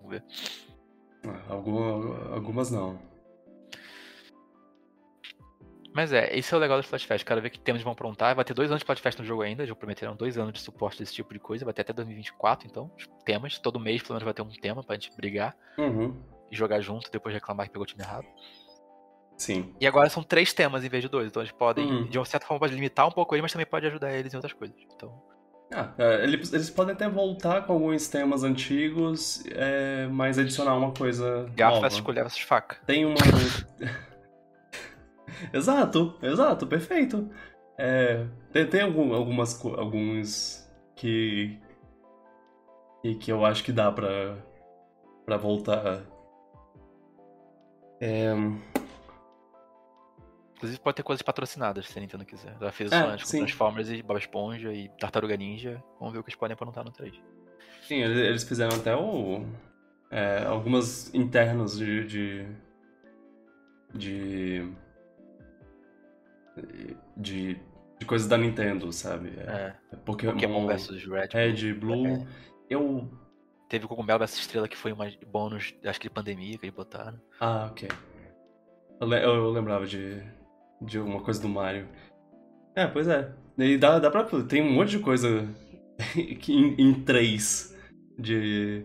Vamos ver. Alguma, algumas não. Mas é, esse é o legal do Splatfest. Quero ver que temas vão aprontar. Vai ter dois anos de Splatfest no jogo ainda. Já prometeram dois anos de suporte desse tipo de coisa. Vai ter até 2024, então. Temas. Todo mês, pelo menos, vai ter um tema pra gente brigar. Uhum. E jogar junto, depois reclamar que pegou o time errado. Sim. E agora são três temas em vez de dois. Então eles podem, uhum. de uma certa forma, pode limitar um pouco ele, mas também pode ajudar eles em outras coisas. Então. Ah, é, eles, eles podem até voltar com alguns temas antigos, é, mas adicionar uma coisa. Garfo versus colher versus faca. Tem uma. exato, exato, perfeito. É, tem tem algum, algumas alguns que. E que eu acho que dá pra, pra voltar. É, Inclusive pode ter coisas patrocinadas, se a Nintendo quiser. Já fez é, antes com Transformers e Bob Esponja e Tartaruga Ninja. Vamos ver o que eles podem aprontar no 3. Sim, eles fizeram até o, é, algumas internos de, de, de. de. de, coisas da Nintendo, sabe? É. é Pokémon, Pokémon vs Red, Red Blue. É. Eu. Teve o Cogumelo vs Estrela que foi uma bônus, acho que de pandemia que eles botaram. Ah, ok. Eu, eu lembrava de, de alguma coisa do Mario. É, pois é. E dá, dá pra. Tem um monte de coisa em, em três de,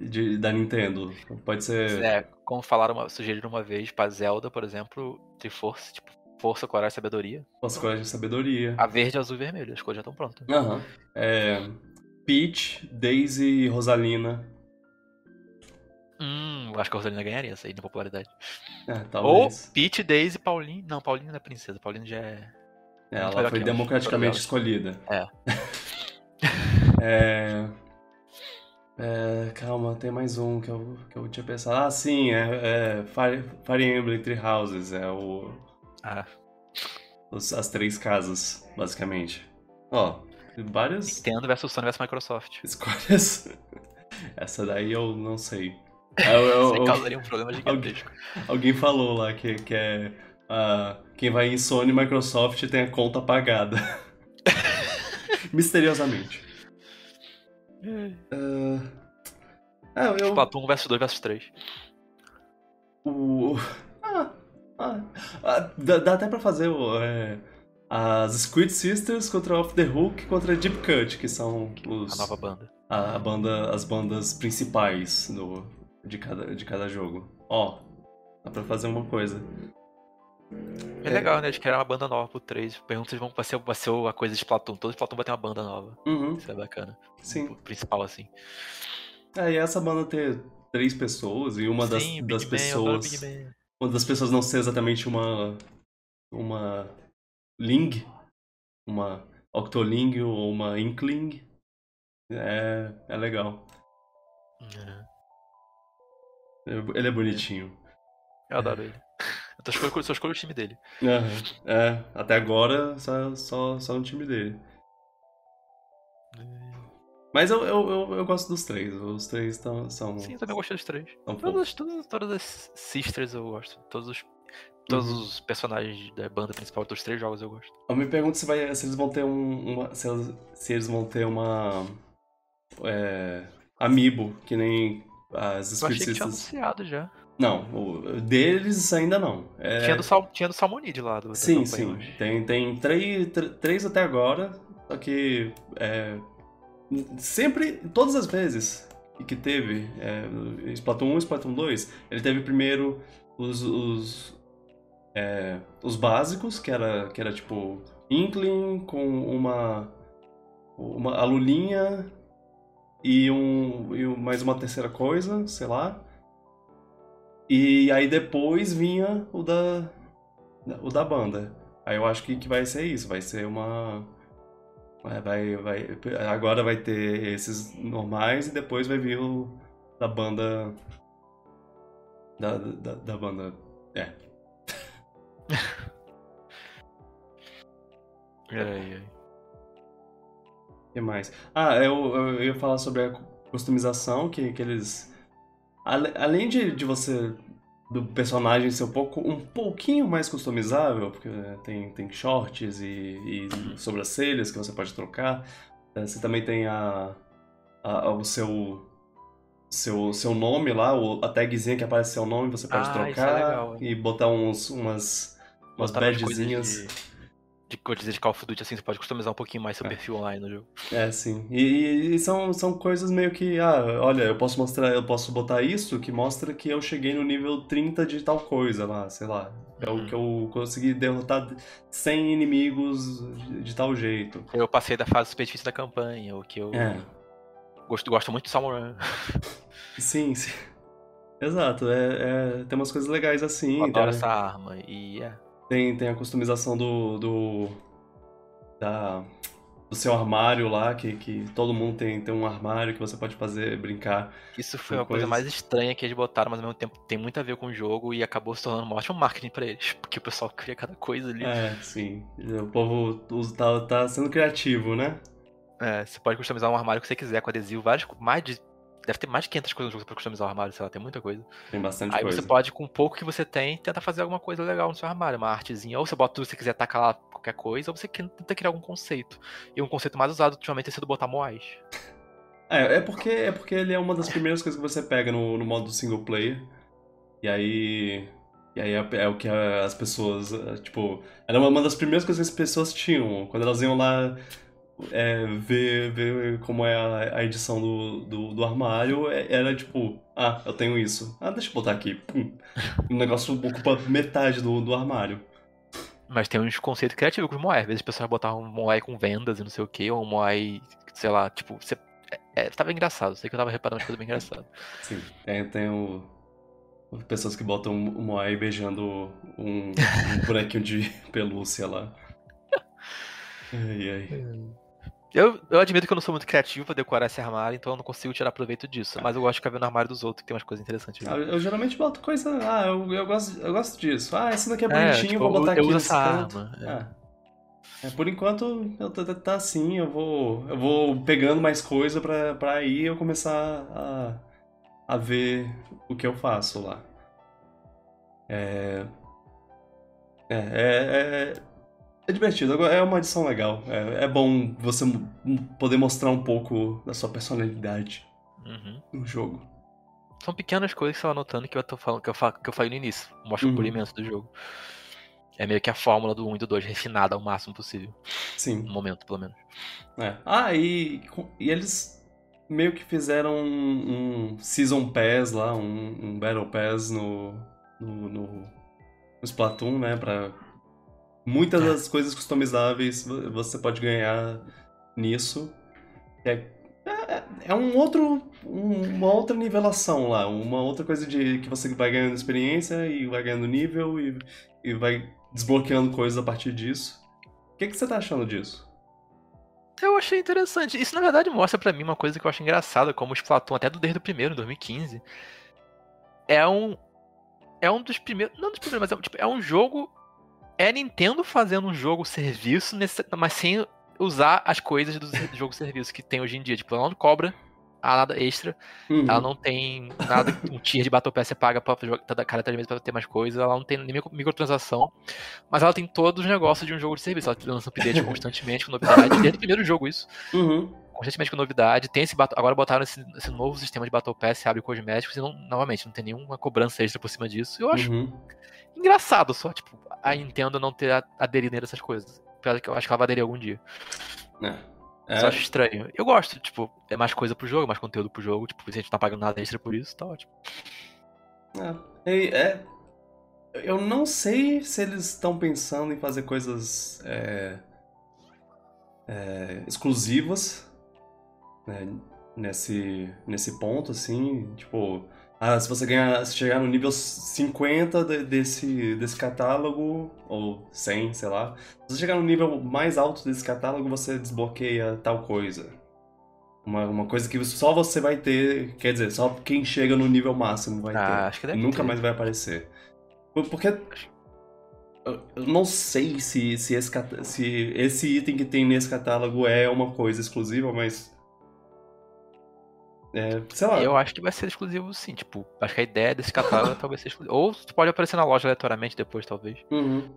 de, da Nintendo. Pode ser. É, como falaram, uma, sugeriram uma vez pra Zelda, por exemplo, Triforce, tipo, Força, Coragem e Sabedoria. Força, Coragem e Sabedoria. A verde, azul e vermelho, as cores já estão prontas. Aham. Uhum. É, Peach, Daisy e Rosalina. Hum, acho que a Rosalina ganharia essa aí de popularidade. É. Ou Peach, Daisy, Pauline. Não, Pauline não é princesa. Pauline já é. é ela foi democraticamente escolhida. É. é. É, calma, tem mais um que eu, que eu tinha pensado. Ah, sim, é, é Fire, Fire Emblem Three Houses. É o. Ah. Os, as três casas, basicamente. Ó, várias. Nintendo versus Sony versus Microsoft. Escolhas. Essa daí eu não sei. Eu, eu, Você causaria um problema gigantesco. Alguém, alguém falou lá que, que é. Uh, quem vai em Sony e Microsoft tem a conta pagada. Misteriosamente. Uh, ah, eu... Splatoon vs 2 vs 3. O. Ah, ah, ah, dá, dá, até pra fazer o, é, as Squid Sisters contra Off the Hook contra Deep Cut, que são os. A nova banda. A, a banda, as bandas principais do, de cada, de cada jogo. Ó, dá pra fazer uma coisa. É, é legal, né? Eles querem uma banda nova pro 3. Pergunta se vão vai ser, vai ser a coisa de Splatoon. Todo Splatoon vai ter uma banda nova. Uhum. Isso é bacana. Sim. O principal, assim. É, e essa banda ter três pessoas e uma Sim, das, das pessoas. uma das pessoas não ser exatamente uma. uma Ling, uma Octoling ou uma Inkling, é, é legal. É. Ele é bonitinho. Eu adoro ele. Eu só escolho, só escolho o time dele. Uhum. É, até agora só, só, só no time dele. Mas eu, eu, eu, eu, gosto dos três. Os três tão, são. Sim, eu também gosto dos três. Todas, todas, todas as sisters eu gosto. Todos os, todos uhum. os personagens da banda principal dos três jogos eu gosto. Eu me pergunto se, vai, se eles vão ter um. Uma, se, eles, se eles vão ter uma. É, amiibo, que nem as Spirit Eu achei que tinha anunciado já. Não, deles ainda não. É... Tinha, do Sal, tinha do Salmonid lá. Do, sim, sim. Tem, tem três, três até agora, só que é, sempre, todas as vezes que teve é, Splatoon 1 e Splatoon 2, ele teve primeiro os, os, é, os básicos, que era, que era tipo Inkling com uma, uma a lulinha e, um, e mais uma terceira coisa, sei lá. E aí depois vinha o da, o da banda. Aí eu acho que, que vai ser isso, vai ser uma. Vai, vai, agora vai ter esses normais e depois vai vir o da banda. Da, da, da banda. É. ai, ai. O que mais? Ah, eu, eu ia falar sobre a customização que, que eles além de, de você do personagem ser um pouco um pouquinho mais customizável, porque né, tem, tem shorts e, e sobrancelhas que você pode trocar. É, você também tem a, a, o seu seu, seu nome lá, a tagzinha que aparece seu nome, você pode ah, trocar é legal, e botar uns, umas, umas badgezinhas de coisas de Call of Duty, assim, você pode customizar um pouquinho mais seu é. perfil online no jogo. É, sim. E, e, são, são coisas meio que, ah, olha, eu posso mostrar, eu posso botar isso que mostra que eu cheguei no nível 30 de tal coisa lá, sei lá. É uhum. o que eu consegui derrotar 100 inimigos de, de, tal jeito. Eu passei da fase super difícil da campanha, o que eu é. gosto, gosto muito de Salmon sim, sim. Exato, é, é, tem umas coisas legais assim. Eu adoro essa arma, e é. Tem, tem a customização do, do, da, do seu armário lá, que, que todo mundo tem, tem um armário que você pode fazer, brincar. Isso foi uma coisa mais estranha que eles botaram, mas ao mesmo tempo tem muito a ver com o jogo e acabou se tornando um ótimo marketing pra eles, porque o pessoal cria cada coisa ali. É, sim. O povo tá, tá sendo criativo, né? É, você pode customizar um armário que você quiser, com adesivo, vários, mais de Deve ter mais de 500 coisas no jogo pra customizar o armário, sei lá, tem muita coisa. Tem bastante Aí coisa. Aí você pode, com o pouco que você tem, tentar fazer alguma coisa legal no seu armário, uma artezinha. Ou você bota tudo se você quiser tacar lá qualquer coisa, ou você tenta criar algum conceito. E um conceito mais usado ultimamente tem sido botar moais. É, é porque, é porque ele é uma das primeiras coisas que você pega no, no modo single player. E aí. E aí é, é o que as pessoas. Tipo. Era uma das primeiras coisas que as pessoas tinham. Quando elas iam lá é, ver, ver como é a, a edição do, do, do, armário, é, era tipo, ah, eu tenho isso. Ah, deixa eu botar aqui. Pum. O negócio ocupa metade do, do armário. Mas tem uns conceitos criativos com os Moai. Às vezes as pessoas botavam um Moai com vendas e não sei o que, ou um Moai, sei lá, tipo, você... É, tava engraçado. Sei que eu tava reparando as coisas bem engraçadas. Sim, tem, tem o... pessoas que botam o Moai beijando um, um bonequinho de pelúcia lá. Ai, ai. Eu, eu admito que eu não sou muito criativo pra decorar esse armário, então eu não consigo tirar proveito disso. Mas eu gosto de ficar vendo o armário dos outros, que tem umas coisas interessantes. Ah, eu, geralmente boto coisa. Ah, eu, eu, gosto, eu gosto disso. Ah, esse daqui é, é bonitinho, é, tipo, vou botar eu aqui uso nesse essa canto. Arma, é. É. é. por enquanto, eu tá, tá assim, eu vou. Eu vou pegando mais coisa pra, pra aí eu começar a, a ver o que eu faço lá. É. É, é, é é divertido, é uma edição legal. É, é bom você poder mostrar um pouco da sua personalidade uhum. no jogo. São pequenas coisas que você vai anotando que eu, tô falando, que eu, falo, que eu falei no início. Mostra uhum. o polimento do jogo. É meio que a fórmula do 1 e do 2 refinada ao máximo possível. Sim. No momento, pelo menos. É. Ah, e, e eles meio que fizeram um, um Season Pass lá, um, um Battle Pass no, no, no, no Splatoon, né? Pra Muitas é. das coisas customizáveis você pode ganhar nisso. É, é, é um outro, uma outra nivelação lá, uma outra coisa de que você vai ganhando experiência e vai ganhando nível e, e vai desbloqueando coisas a partir disso. O que, que você tá achando disso? Eu achei interessante. Isso, na verdade, mostra para mim uma coisa que eu acho engraçada, como o Splatoon, até do desde o primeiro, em 2015, é um. É um dos primeiros. Não dos primeiros, mas é, tipo, é um jogo. É Nintendo fazendo um jogo serviço, nesse, mas sem usar as coisas do jogo serviço que tem hoje em dia. Tipo, ela não cobra a nada extra. Uhum. Ela não tem nada, um tier de Battle Pass você paga pra jogar cada três meses pra ter mais coisas. Ela não tem nem microtransação. Mas ela tem todos os negócios de um jogo de serviço. Ela lança update constantemente com novidade. Desde o primeiro jogo, isso. Uhum. Constantemente com novidade. Tem esse Agora botaram esse, esse, novo sistema de Battle Pass, abre cosméticos, e não, novamente, não tem nenhuma cobrança extra por cima disso. Eu acho uhum. engraçado só, tipo, a Nintendo não ter aderido nessas coisas. Apesar que eu acho que ela vai aderir algum dia. É. É. Só acho estranho. Eu gosto, tipo, é mais coisa pro jogo, mais conteúdo pro jogo. Tipo, se a gente não tá pagando nada extra por isso, tá ótimo. É. é eu não sei se eles estão pensando em fazer coisas é, é, exclusivas né, nesse, nesse ponto, assim. Tipo, ah, se você ganhar, se chegar no nível 50 de, desse, desse catálogo, ou 100, sei lá, se você chegar no nível mais alto desse catálogo, você desbloqueia tal coisa. Uma, uma coisa que só você vai ter, quer dizer, só quem chega no nível máximo vai ah, ter. Acho que deve Nunca ter. mais vai aparecer. Porque eu não sei se, se, esse, se esse item que tem nesse catálogo é uma coisa exclusiva, mas é, sei lá. Eu acho que vai ser exclusivo sim, tipo, acho que a ideia desse catálogo talvez seja exclusivo. Ou pode aparecer na loja aleatoriamente depois, talvez. Uhum.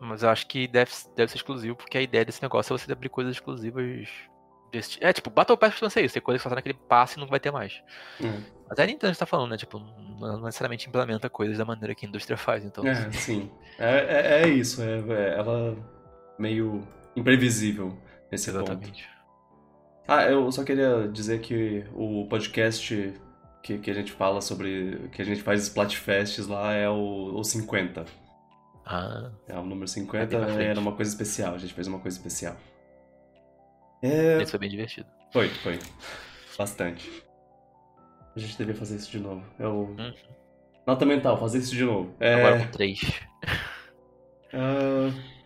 Mas eu acho que deve, deve ser exclusivo, porque a ideia desse negócio é você abrir coisas exclusivas desse É, tipo, Battle Pass costuma ser isso, tem coisa que só tá naquele passe e não vai ter mais. Uhum. Mas é a Nintendo tá falando, né? Tipo, não necessariamente implementa coisas da maneira que a indústria faz, então. É, sim. É, é, é isso, é, é, ela meio imprevisível nesse Exatamente. ponto. Ah, eu só queria dizer que o podcast que, que a gente fala sobre. que a gente faz Splatfests lá é o, o 50. Ah. É o número 50 é era uma coisa especial, a gente fez uma coisa especial. É... Esse foi bem divertido. Foi, foi. Bastante. A gente deveria fazer isso de novo. É o. Uhum. Nota mental, fazer isso de novo. É... Agora com 3. Uh...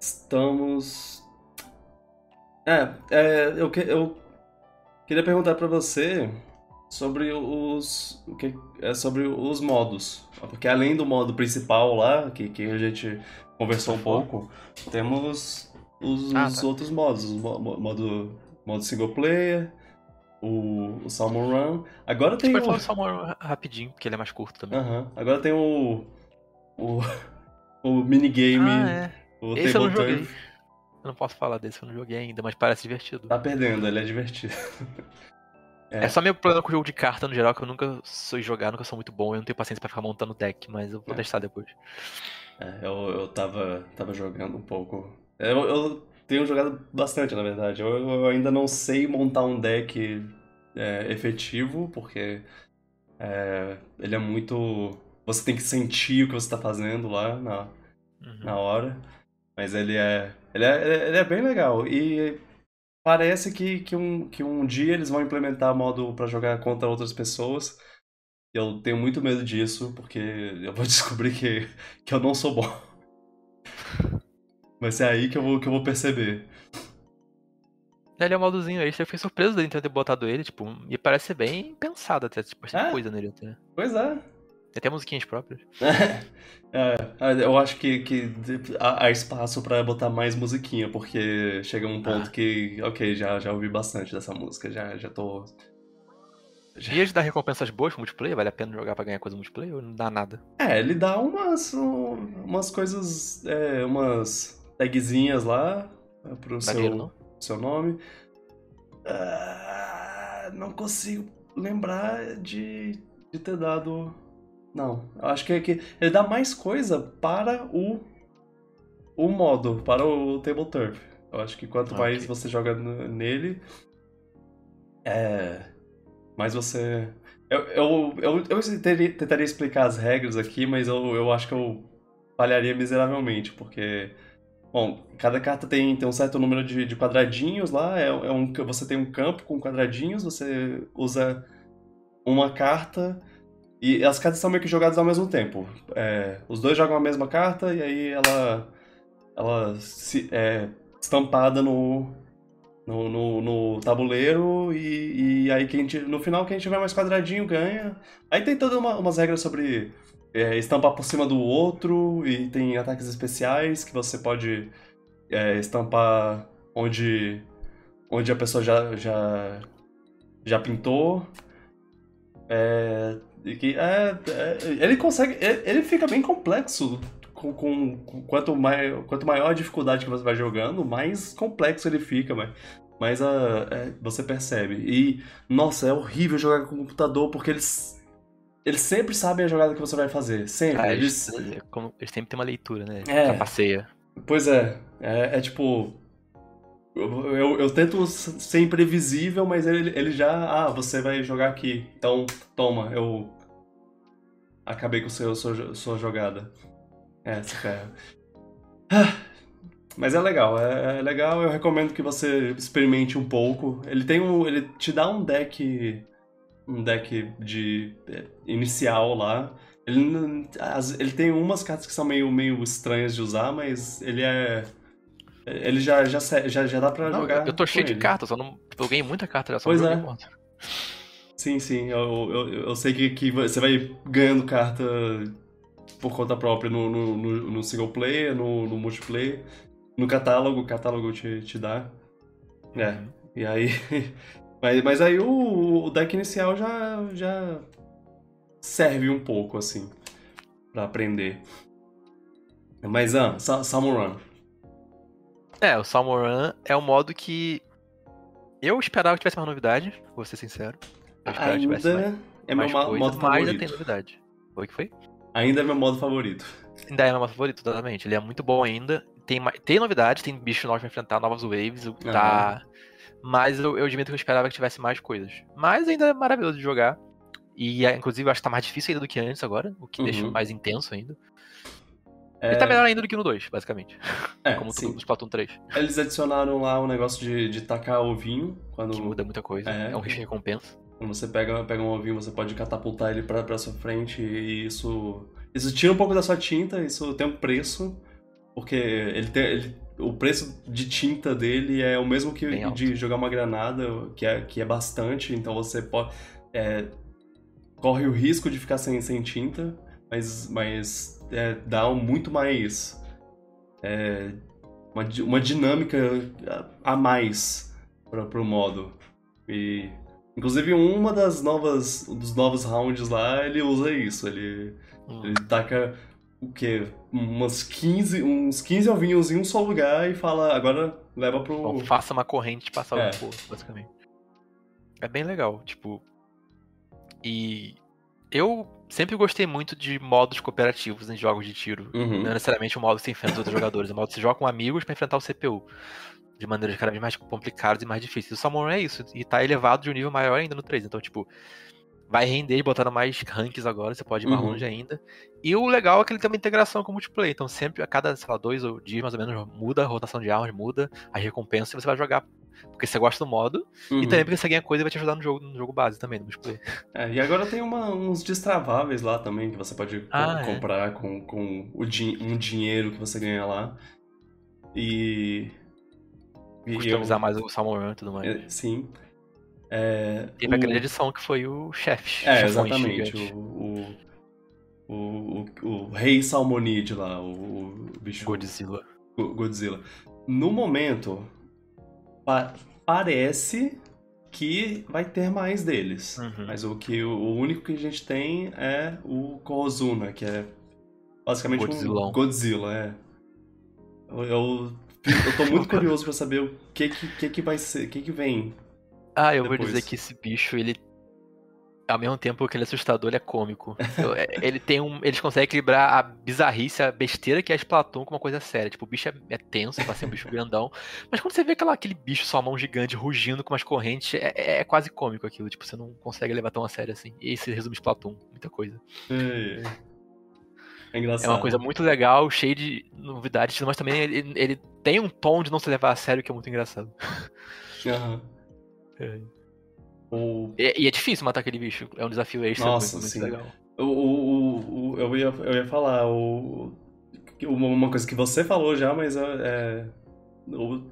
Estamos é, é eu, que, eu queria perguntar para você sobre os o que é sobre os modos, porque além do modo principal lá que, que a gente conversou um pouco, temos os, ah, os tá. outros modos, o modo modo single player, o, o Salmon Run. Agora tem o... falar o Salmon Run rapidinho, porque ele é mais curto também. Uhum. Agora tem o o, o minigame, ah, é. o Esse eu não joguei. Eu não posso falar desse, eu não joguei ainda, mas parece divertido. Tá perdendo, ele é divertido. É. é. só meu problema com o jogo de carta no geral, que eu nunca sou jogar, nunca sou muito bom, eu não tenho paciência para ficar montando deck, mas eu vou é. testar depois. É, eu, eu tava, tava jogando um pouco. Eu, eu tenho jogado bastante, na verdade. Eu, eu ainda não sei montar um deck é, efetivo, porque é, ele é muito. Você tem que sentir o que você tá fazendo lá na, uhum. na hora. Mas ele é, ele é. Ele é bem legal. E parece que, que, um, que um dia eles vão implementar modo para jogar contra outras pessoas. E eu tenho muito medo disso, porque eu vou descobrir que, que eu não sou bom. Vai ser aí que eu vou, que eu vou perceber. Ele é um modozinho aí, eu fiquei surpreso dele ter botado ele, tipo, e parece ser bem pensado até, tipo, tem é? coisa nele até. Pois é. Tem até musiquinhas próprias. É, é, eu acho que, que há espaço para botar mais musiquinha, porque chega um ponto ah. que, ok, já, já ouvi bastante dessa música, já, já tô. Já... E ele dá recompensas boas pro multiplayer? Vale a pena jogar pra ganhar coisa multiplayer ou não dá nada? É, ele dá umas, umas coisas, é, umas tagzinhas lá é, pro seu, seu nome. Uh, não consigo lembrar de, de ter dado não, eu acho que, que ele dá mais coisa para o, o modo, para o Table Turf. Eu acho que quanto okay. mais você joga nele, é, mais você... Eu, eu, eu, eu tentaria, tentaria explicar as regras aqui, mas eu, eu acho que eu falharia miseravelmente, porque... Bom, cada carta tem, tem um certo número de, de quadradinhos lá, é, é um, você tem um campo com quadradinhos, você usa uma carta E as cartas são meio que jogadas ao mesmo tempo. É, os dois jogam a mesma carta e aí ela. Ela se, é estampada no, no, no, no tabuleiro e, e aí quem, no final quem tiver mais quadradinho ganha. Aí tem todas uma, umas regras sobre é, estampar por cima do outro e tem ataques especiais que você pode é, estampar onde, onde a pessoa já, já, já pintou. É, que, é, é, ele consegue. Ele fica bem complexo. Com, com, com, quanto, mai, quanto maior a dificuldade que você vai jogando, mais complexo ele fica, mas, mas a, é, você percebe. E, nossa, é horrível jogar com o computador porque eles eles sempre sabem a jogada que você vai fazer. Sempre. Ah, eles... Eles, eles, sempre têm uma leitura, né? É. Pois é. É, é tipo. Eu, eu, tento ser imprevisível, mas ele, ele já. Ah, você vai jogar aqui. Então, toma, eu. Acabei com o seu, sua, sua jogada. É, se ferra. Mas é legal, é, é, legal, eu recomendo que você experimente um pouco. Ele tem um. Ele te dá um deck um deck de é, inicial lá. Ele, ele tem umas cartas que são meio, meio estranhas de usar, mas ele é. Ele já, já, já, já dá pra não, jogar. Eu tô cheio de cartas, só não. Eu ganhei muita carta, só pois é. Sim, sim. Eu, eu, eu sei que, que você vai ganhando carta por conta própria no, no, no, no single player, no, no multiplayer. No catálogo, o catálogo te, te dá. É. Uhum. E aí Mas, mas aí o, o deck inicial já, já serve um pouco, assim, para aprender. Mas, ah, Salmon Run. É, o Salmon Run é um modo que eu esperava que tivesse mais novidade, vou ser sincero. Eu esperava Ainda que tivesse mais, é meu coisa, modo favorito. Ainda tem novidade. Foi que foi? Ainda é meu modo favorito. Ainda é meu modo favorito, totalmente. Ele é muito bom ainda. Tem, tem novidade, tem bicho novo pra enfrentar, novas waves. Tá, mas eu, eu admito que eu esperava que tivesse mais coisas. Mas ainda é maravilhoso de jogar. E é, inclusive eu acho que tá mais difícil ainda do que antes agora, o que uhum. deixa mais intenso ainda. É... Ele tá melhor ainda do que no 2, basicamente. É, Como sim. no Splatoon 3. Eles adicionaram lá o um negócio de, de tacar ovinho. Quando... Que muda muita coisa. É, é um risco de recompensa. Quando você pega, pega um ovinho, você pode catapultar ele pra, pra sua frente e isso. Isso tira um pouco da sua tinta, isso tem um preço. Porque ele tem, ele o preço de tinta dele é o mesmo que de jogar uma granada, que é, que é bastante, então você pode. É, corre o risco de ficar sem, sem tinta, mas, mas é, dá muito mais. É, uma, uma dinâmica a mais para o modo. E, inclusive, uma das novas. dos novos rounds lá, ele usa isso. Ele, hum. ele taca o quê? Umas 15, uns 15 ovinhos em um só lugar e fala, agora leva pro. Bom, faça uma corrente de passar é. o poço, basicamente. É bem legal, tipo. E eu sempre gostei muito de modos cooperativos em jogos de tiro. Uhum. Não necessariamente o modo que você enfrenta os outros jogadores, o modo que você joga com amigos para enfrentar o CPU. De maneiras cada vez mais complicadas e mais difíceis. O Samurai é isso, e tá elevado de um nível maior ainda no 3. Então, tipo, vai render botando mais ranks agora, você pode ir mais uhum. longe ainda. E o legal é que ele tem uma integração com o multiplayer, então sempre a cada, sei lá, dois dias mais ou menos muda a rotação de armas, muda a recompensa e você vai jogar porque você gosta do modo uhum. e também porque você ganha coisa e vai te ajudar no jogo, no jogo base também, no multiplayer. É, e agora tem uma, uns destraváveis lá também que você pode ah, co é. comprar com, com o din um dinheiro que você ganha lá. E. e Customizar eu... mais o Salmon e tudo mais. É, sim. É, Teve o... a grande edição que foi o chefe. É, exatamente. O, o, o, o, rei Salmonide lá, o, bicho. Godzilla. Godzilla. No momento, pa parece que vai ter mais deles. Uhum. Mas o que o único que a gente tem é o Kozuna, que é basicamente Godzilla. um Godzilla, é. Eu, eu, eu tô muito curioso para saber o que que, que que vai ser, o que que vem ah, eu depois. vou dizer que esse bicho, ele. Ao mesmo tempo que ele é assustador, ele é cômico. É, ele tem um. Eles conseguem equilibrar a bizarrice, a besteira que é Splatoon com uma coisa séria. Tipo, o bicho é, é tenso pra ser um bicho grandão. Mas quando você vê aquela, aquele bicho, sua mão gigante, rugindo com umas correntes, é, é, é, quase cômico aquilo. Tipo, você não consegue levar tão a sério assim. E esse resume Splatoon, muita coisa. É, é engraçado. É uma coisa muito legal, cheia de novidades, mas também ele, ele tem um tom de não se levar a sério que é muito engraçado. Aham. Uhum. É. O... E, e, é difícil matar aquele bicho. É um desafio extra Nossa, muito, sim. legal. o, o, o, eu, ia, eu ia falar, o, uma coisa que você falou já, mas é,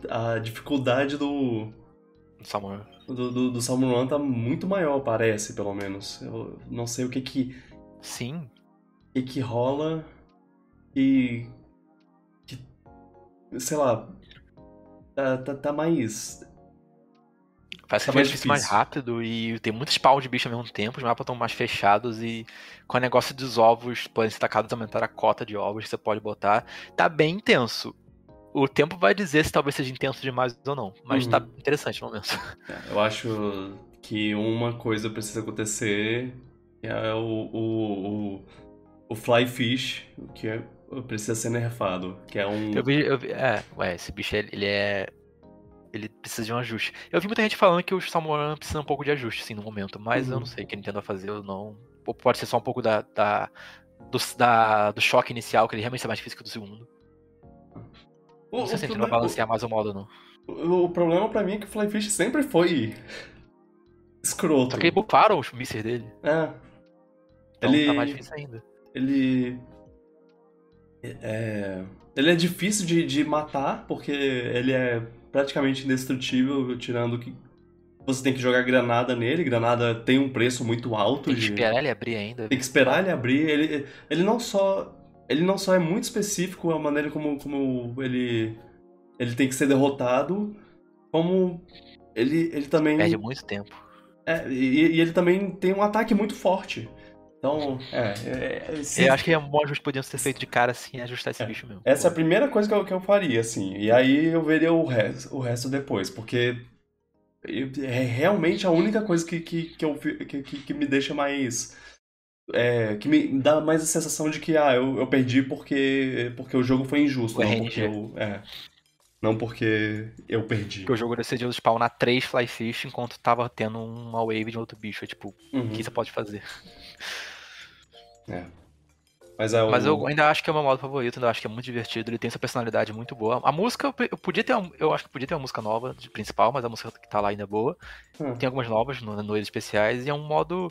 a dificuldade do. Samuel. Do, do, do Salmon tá muito maior, parece, pelo menos. Eu não sei o que que. Sim. O que que rola e. Que, sei lá. Tá, tá, tá mais. Parece que tá mais, difícil. mais rápido e tem muitos spawn de bicho ao mesmo tempo, os mapas estão mais fechados e com o negócio dos ovos podem ser tacados aumentar a cota de ovos que você pode botar. Tá bem intenso. O tempo vai dizer se talvez seja intenso demais ou não, mas tá uhum. tá interessante no momento. É, eu acho que uma coisa precisa acontecer é o, o, o, o Fly Fish, que é, precisa ser nerfado, que é um... Eu vi, eu vi, é, ué, esse bicho ele é ele precisa de um ajuste. Eu vi muita gente falando que o Samurai precisa um pouco de ajuste, assim, no momento, mas uhum. eu não sei o que a Nintendo vai fazer ou não. Ou pode ser só um pouco da, da, do, da, do choque inicial, que ele realmente é mais difícil que o do segundo. O, não sei se gente vai balancear mais o modo, não. O, o problema pra mim é que o Flyfish sempre foi escroto. Só que bufaram os mísseis dele. É. Então ele... tá mais difícil ainda. Ele... É... Ele é difícil de, de matar, porque ele é praticamente indestrutível, tirando que você tem que jogar granada nele, granada tem um preço muito alto. Tem que de... esperar ele abrir ainda. Tem que esperar ele abrir. Ele, ele não só. Ele não só é muito específico a maneira como, como ele. ele tem que ser derrotado, como ele, ele também. Perde muito tempo. É, e, e ele também tem um ataque muito forte. Então, é. é, é Eu acho que é bom ajuste poderiam ser feito de cara assim ajustar esse é, bicho mesmo. Essa é a primeira coisa que eu, que eu faria, assim. E aí eu veria o resto, o resto depois, porque é realmente a única coisa que, que, que, eu, que, que me deixa mais. É, que me dá mais a sensação de que ah, eu, eu perdi porque, porque o jogo foi injusto. O não porque eu, é, não porque eu perdi. Porque o jogo decidiu spawnar três Flyfish enquanto tava tendo uma wave de outro bicho. É tipo, uhum. o que você pode fazer? É. Mas, é o... Mas eu ainda acho que é o meu modo favorito, ainda acho que é muito divertido, ele tem essa personalidade muito boa. A música, eu podia ter, eu acho que podia ter uma música nova de principal, mas a música que tá lá ainda é boa. Hum. Tem algumas novas no, no especiais e é um modo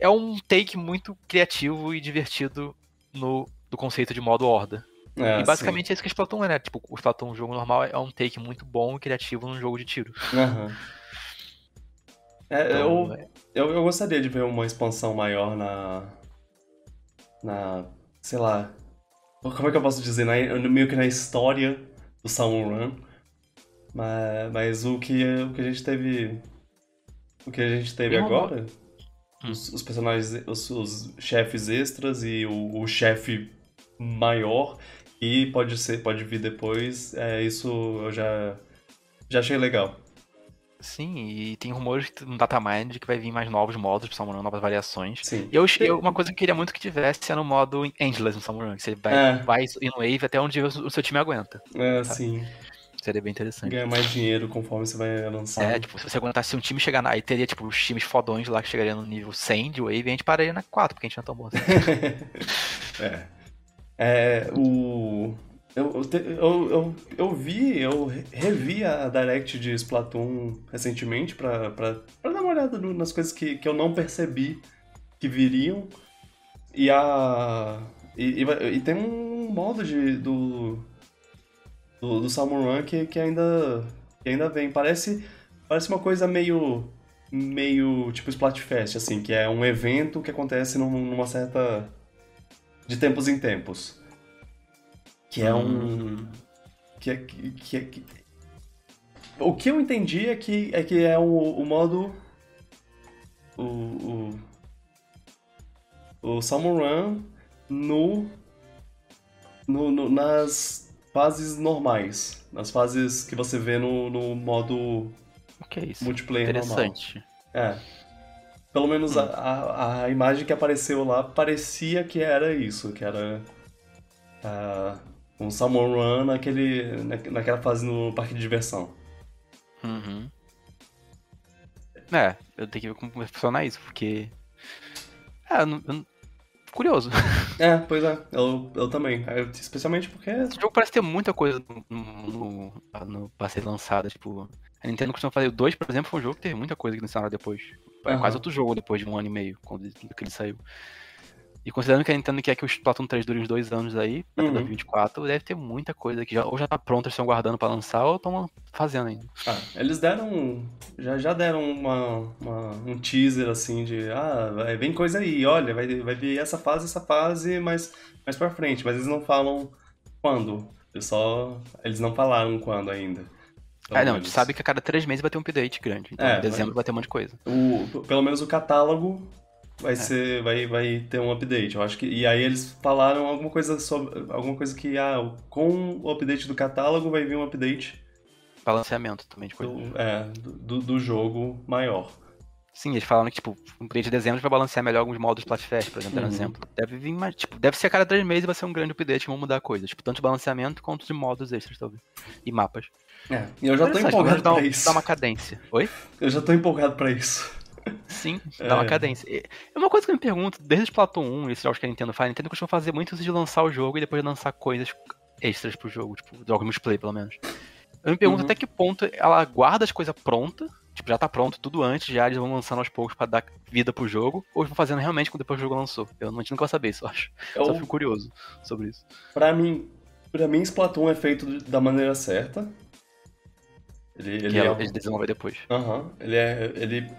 é um take muito criativo e divertido no do conceito de modo horda. É, e basicamente sim. é isso que o Splatoon é, né? Tipo, o Splatoon, um jogo normal, é um take muito bom e criativo num jogo de tiro. Uhum. É, então, eu, é... eu, eu gostaria de ver uma expansão maior na, na, sei lá, como é que eu posso dizer, na, meio que na história do Salmon Run. Mas, mas o, que, o que a gente teve. O que a gente teve agora, hum. os, os, personagens, os, os, chefes extras e o, o chefe maior, e pode ser, pode vir depois, é, isso eu já, já achei legal. Sim, e tem rumores no Datamind que vai vir mais novos modos pro Samurai, novas variações. Sim. E eu, eu, uma coisa que eu queria muito que tivesse é no modo Endless no Samurai, que você vai, é. vai ir no Wave até onde o seu time aguenta. É, sabe? sim. Seria bem interessante. Ganhar mais dinheiro conforme você vai lançando. É, tipo, se você aguentasse um time chegar na. Aí teria, tipo, os times fodões lá que chegariam no nível 100 de Wave e a gente pararia na 4, porque a gente não é tão bom assim. é. É, o. Eu, eu, eu, eu, vi, eu revi a Direct de Splatoon recentemente pra, pra, pra dar uma olhada nas coisas que, que eu não percebi que viriam. E a. E, e, e tem um modo de, do. do, do Salmon Run que, que, ainda, que ainda vem. Parece, parece uma coisa meio. meio tipo Splatfest, assim, que é um evento que acontece numa certa. de tempos em tempos. Que é um. Que é. Que é que... O que eu entendi é que é, que é o, o modo. O. O, o Salmon Run no, no, no, nas fases normais. Nas fases que você vê no, no modo okay, isso. multiplayer Interessante. normal. É. Pelo menos hum. a, a, a, imagem que apareceu lá parecia que era isso, que era. Uh, um Salmon Run naquele, naquela fase no parque de diversão. Uhum. É, eu tenho que ver como vai funcionar isso, porque. É, eu, eu, curioso. É, pois é, eu, eu também. Especialmente porque. Esse jogo parece ter muita coisa no, no, no pra ser lançada. Tipo, a Nintendo costuma fazer o 2, por exemplo, foi um jogo que teve muita coisa que lançaram depois. É uhum. quase outro jogo depois de um ano e meio, quando que ele saiu. E considerando que a Nintendo quer que o Splatoon 3 dure uns dois anos aí, até Uhum. 2024, deve ter muita coisa que já, ou já tá pronta, eles estão guardando pra lançar, ou estão fazendo ainda. Ah, eles deram. Já, já deram uma, uma- um teaser assim de. Ah, vai, vem coisa aí, olha, vai, vai vir essa fase, essa fase, mas mais pra frente. Mas eles não falam quando. Eles só. Eles não falaram quando ainda. Pelo Ah, não, a gente sabe que a cada três meses vai ter um update grande. Então É, em dezembro vai ter um monte de coisa. O, pelo menos o catálogo É. vai ser. Vai, vai ter um update. Eu acho que. E aí eles falaram alguma coisa sobre. Alguma coisa que, ah, com o update do catálogo vai vir um update Balanceamento também de coisa. do, é, do, do jogo maior. Sim, eles falaram que, tipo, um update de dezembro vai balancear melhor alguns modos Splatfest, por exemplo, Uhum. exemplo. Deve vir mais, tipo, deve ser a cada três meses vai ser um grande update vão mudar coisas. Tipo, tanto de balanceamento quanto de modos extras, talvez. E mapas. É, e eu já tô empolgado pra isso. dá uma cadência. Oi? Eu já tô empolgado pra isso. Sim, É. dá uma cadência. É uma coisa que eu me pergunto, desde o Splatoon 1, esses jogos que a Nintendo faz, a Nintendo costuma fazer muito isso de lançar o jogo e depois lançar coisas extras pro jogo, tipo, jogos multiplayer, pelo menos. Eu me pergunto Uhum. até que ponto ela guarda as coisas prontas, tipo, já tá pronto tudo antes, já eles vão lançando aos poucos pra dar vida pro jogo, ou vão fazendo realmente quando depois o jogo lançou. Eu não, a gente nunca saber isso, eu acho. Só Eu, fico curioso sobre isso. pra mim, pra mim, Splatoon é feito da maneira certa. Ele, ele que é, eles desenvolvem depois. Aham, ele é, ele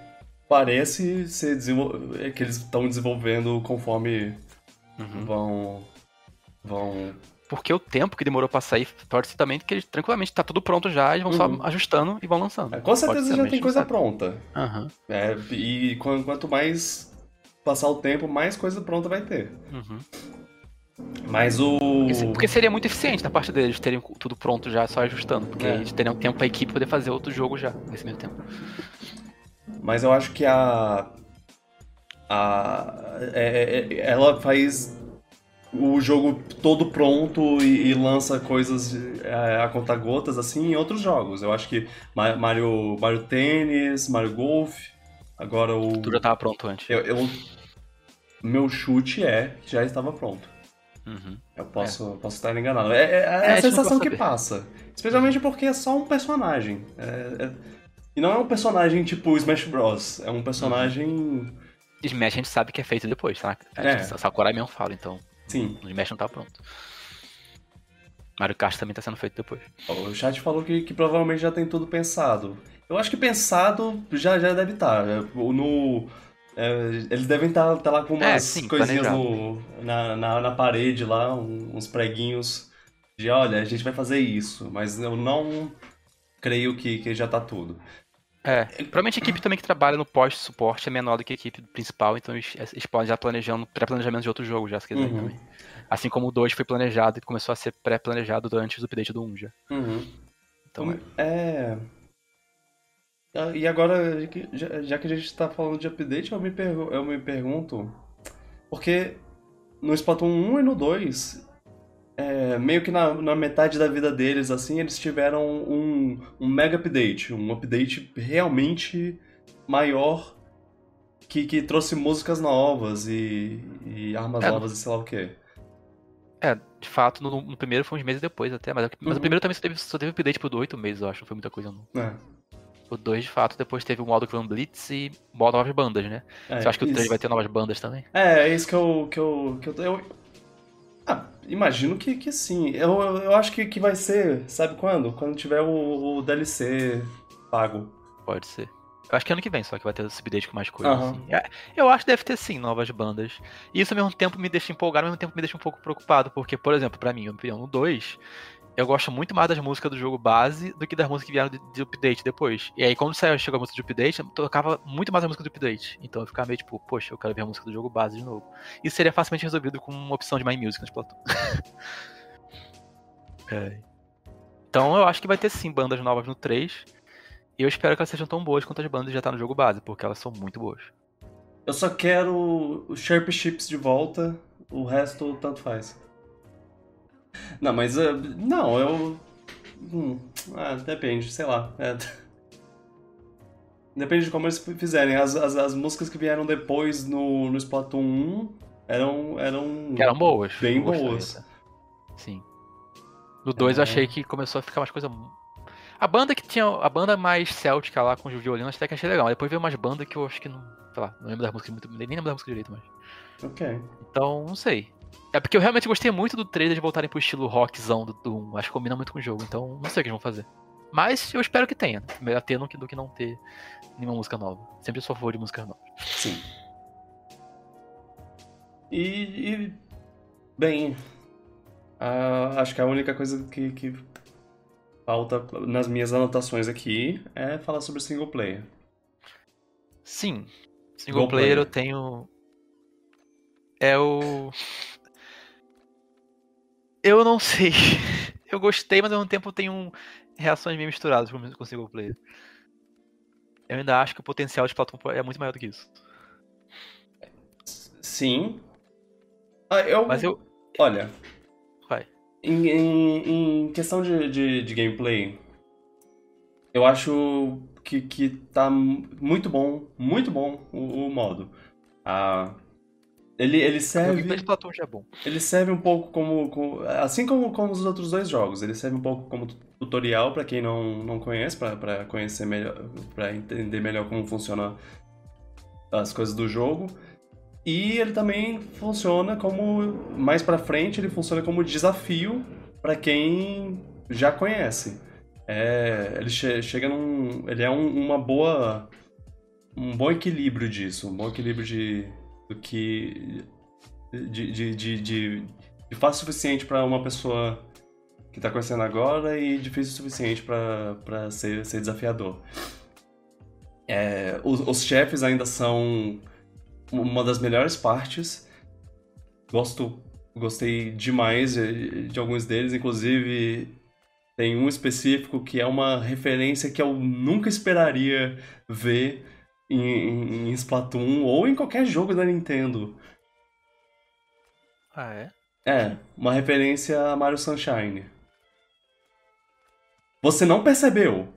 parece ser desenvol... é que eles estão desenvolvendo conforme Uhum. vão vão Porque o tempo que demorou pra sair, torce também que eles tranquilamente tá tudo pronto já, eles vão Uhum. só ajustando e vão lançando. É, com certeza já tem coisa sabe. pronta. Aham. É, e quan- quanto mais passar o tempo, mais coisa pronta vai ter. Uhum. Mas o Porque, se- porque seria muito eficiente da parte deles terem tudo pronto já, só ajustando. Porque É. eles teriam tempo pra equipe poder fazer outro jogo já, nesse meio tempo. Mas eu acho que a. a é- é- ela faz o jogo todo pronto e, e lança coisas é, a conta-gotas assim em outros jogos. Eu acho que Ma- Mario, Mario Tênis, Mario Golf, agora o. Tudo já tava pronto antes. Eu, eu- meu chute é que já estava pronto. Uhum. Eu posso, posso estar enganado. É, é- é a a sensação que passa. Especialmente porque é só um personagem. É- é- e não é um personagem tipo Smash Bros. É um personagem. Smash a gente sabe que é feito depois, tá? É. É. Sakurai mesmo fala, então Sim. o Smash não tá pronto. Mario Kart também tá sendo feito depois. O chat falou que, que provavelmente já tem tudo pensado. Eu acho que pensado já, já deve estar. No, é, eles devem estar lá com umas É, sim, coisinhas no, na, na, na parede lá, uns preguinhos de olha, a gente vai fazer isso. Mas eu não creio que, que já tá tudo. É, provavelmente a equipe também que trabalha no pós-suporte é menor do que a equipe principal, então eles, eles podem já planejando pré-planejamento de outro jogo já, se quiserem Uhum. também. Assim como o 2 foi planejado e começou a ser pré-planejado antes do update do 1 já. Uhum. Então, é. Ah, E agora, já, já que a gente tá falando de update, eu me, pergu- eu me pergunto. Porque no Splatoon 1 e no 2, é, meio que na, na metade da vida deles, assim, eles tiveram um, um mega update. Um update realmente maior que, que trouxe músicas novas e, e armas É, novas e sei lá o quê. é, de fato, no, no primeiro foi uns meses depois até, mas, mas Uhum. o primeiro também só teve, só teve update por 8 meses, eu acho, não foi muita coisa não. É, O 2, de fato, depois teve o modo Clan Blitz e modo novas bandas, né? é, Você acha que o 3 isso. vai ter novas bandas também? É, é isso que eu. Que eu, que eu, eu- ah, imagino que, que sim. Eu, eu, acho que, que vai ser, sabe quando? Quando tiver o, o DLC pago. Pode ser. Eu acho que ano que vem só que vai ter esse update com mais coisas. Aham. assim. É, Eu acho que deve ter sim novas bandas. E isso ao mesmo tempo me deixa empolgado, ao mesmo tempo me deixa um pouco preocupado. Porque, por exemplo, pra mim, minha opinião, no 2, eu gosto muito mais das músicas do jogo base do que das músicas que vieram de, de update depois. E aí, quando saiu, chegou a música de update, tocava muito mais a música do update. Então eu ficava meio tipo, poxa, eu quero ver a música do jogo base de novo. Isso seria facilmente resolvido com uma opção de My Music no Splatoon. É. Então eu acho que vai ter sim bandas novas no 3. E eu espero que elas sejam tão boas quanto as bandas que já tá no jogo base, porque elas são muito boas. Eu só quero os Sharp Chips de volta, o resto tanto faz. Não, mas. eh, não, eu. Hum, ah, depende, sei lá. é. Depende de como eles fizerem. As, as, as músicas que vieram depois no, no Splatoon 1 eram. eram, Que eram boas. Bem eu boas. até. Sim. No 2 eu É. achei que começou a ficar umas coisas. A banda que tinha. A banda mais céltica lá com o violino, até que achei legal. Depois veio umas bandas que eu acho que não. Sei lá, não lembro das músicas muito. Nem lembro da música direito, mas. Ok. Então, não sei. É porque eu realmente gostei muito do trailer de voltarem pro estilo rockzão do Doom. Acho que combina muito com o jogo. Então, não sei o que eles vão fazer. Mas eu espero que tenha. Melhor ter do que, do que não ter nenhuma música nova. Sempre sou a favor de música nova. Sim. E. e bem. Uh, acho que a única coisa que, que falta nas minhas anotações aqui é falar sobre single player. Sim. Single player, player eu tenho. É o. Eu não sei. Eu gostei, mas ao mesmo tempo eu tenho reações meio misturadas com o single player. Eu ainda acho que o potencial de Splatoon é muito maior do que isso. Sim. Ah, eu... Mas eu. Olha. Vai. Em, em, em questão de, de, de, gameplay, eu acho que, que tá muito bom, muito bom o, o modo. Ah, ele, ele serve. O Splatoon já é bom. Ele serve um pouco como. como assim como, como os outros dois jogos. Ele serve um pouco como tutorial para quem não, não conhece, para conhecer melhor. para entender melhor como funciona as coisas do jogo. E ele também funciona como. Mais pra frente, ele funciona como desafio para quem já conhece. É, ele che chega num. Ele é um, uma boa. Um bom equilíbrio disso. Um bom equilíbrio de do que de, de, de, de, de fácil o suficiente para uma pessoa que está conhecendo agora e difícil o suficiente para ser, ser desafiador. É, os, os chefes ainda são uma das melhores partes. Gosto, gostei demais de, de alguns deles, inclusive tem um específico que é uma referência que eu nunca esperaria ver em, em Splatoon ou em qualquer jogo da Nintendo. Ah, é? É, uma referência a Mario Sunshine. Você não percebeu?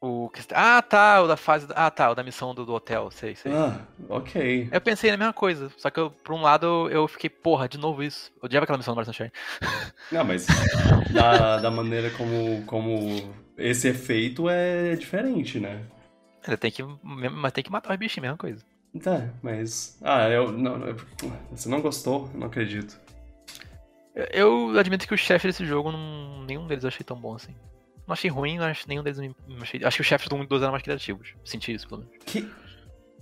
O. Ah, tá, o da fase. Ah, tá, o da missão do, do hotel, sei, sei. Ah, ok. Eu pensei na mesma coisa, só que eu, por um lado eu fiquei, porra, de novo isso. Eu odiava aquela missão do Mario Sunshine. Não, mas da, da maneira como, como esse efeito é diferente, né? Ele tem que, mas tem que matar os bichinhos, mesma coisa. Tá, mas. Ah, eu. Não, eu, você não gostou? Eu não acredito. Eu, eu admito que o chefe desse jogo, não, nenhum deles eu achei tão bom assim. Não achei ruim, mas nenhum deles me, achei. Acho que os chefes do 1 e 2 eram mais criativos. Senti isso, pelo menos. Que.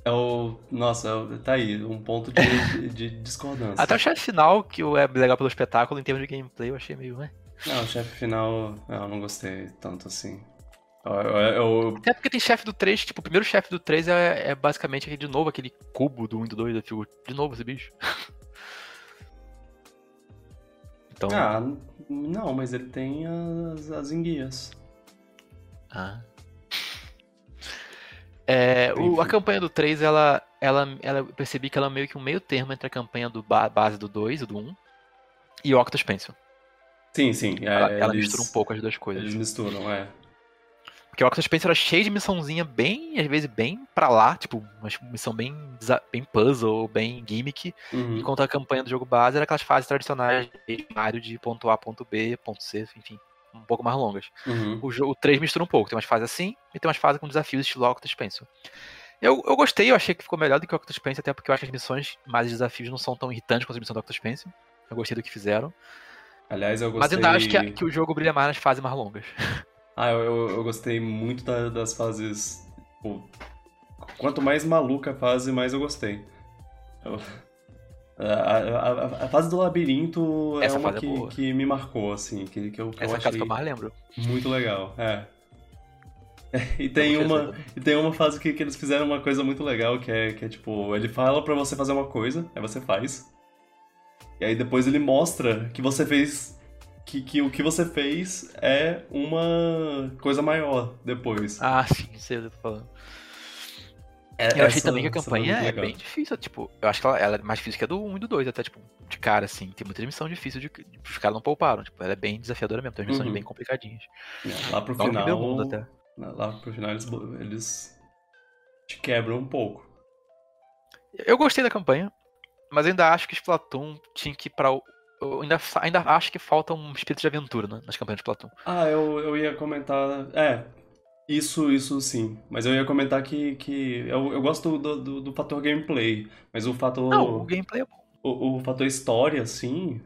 É o. Nossa, é tá aí, um ponto de, de, de discordância. Até o chefe final, que é legal pelo espetáculo, em termos de gameplay, eu achei meio. Né? Não, o chefe final, eu não gostei tanto assim. Eu... Até porque tem chefe do 3, tipo, o primeiro chefe do 3 é, é basicamente de novo aquele cubo do 1 e do 2, eu fico, de novo esse bicho. então... Ah, não, mas ele tem as, as enguias. Ah. É, o, a campanha do 3, ela, ela, ela, eu percebi que ela é meio que um meio termo entre a campanha do ba base do 2 e do 1 e o Octus Pencil. Sim, sim. É, ela, ela eles, mistura um pouco as duas coisas. Eles misturam, é. Porque o Octo Spencer era cheio de missãozinha bem, às vezes, bem pra lá, tipo, uma missão bem, bem puzzle, bem gimmick. Uhum. Enquanto a campanha do jogo base era aquelas fases tradicionais de Mario de ponto A, ponto B, ponto C, enfim, um pouco mais longas. Uhum. O, jogo, o 3 mistura um pouco, tem umas fases assim e tem umas fases com desafios estilo Octo Spencer. Eu, eu gostei, eu achei que ficou melhor do que o Octo Spencer, até porque eu acho que as missões mais desafios não são tão irritantes quanto as missões do Octo Spencer. Eu gostei do que fizeram. Aliás, eu gostei... Mas ainda acho que, que o jogo brilha mais nas fases mais longas. Ah, eu, eu gostei muito da, das fases. Quanto mais maluca a fase, mais eu gostei. Eu, a, a, a, fase do labirinto é Essa uma é que, que me marcou, assim, que, que eu, que Essa eu achei que eu mais lembro. muito legal, é. E tem uma, e tem uma fase que, que eles fizeram uma coisa muito legal, que é, que é tipo, ele fala pra você fazer uma coisa, aí você faz. E aí depois ele mostra que você fez que, que o que você fez é uma coisa maior depois. Ah, sim, sei o que eu tô falando. É, eu achei também que a campanha é bem difícil, tipo, eu acho que ela, ela, é mais difícil que a do 1 e do 2, até, tipo, de cara, assim, tem muita missão difícil, de, os caras não pouparam, tipo, ela é bem desafiadora mesmo, tem missões uhum. bem complicadinhas. É, lá pro final, mundo até. lá pro final eles, eles te quebram um pouco. Eu gostei da campanha, mas ainda acho que Splatoon tinha que ir pra eu ainda, ainda acho que falta um espírito de aventura né, nas campanhas de Platão. Ah, eu, eu ia comentar. É, isso, isso sim. Mas eu ia comentar que, que eu, eu gosto do, do, do fator gameplay. Mas o fator. Não, o gameplay é bom. O, o fator história, assim.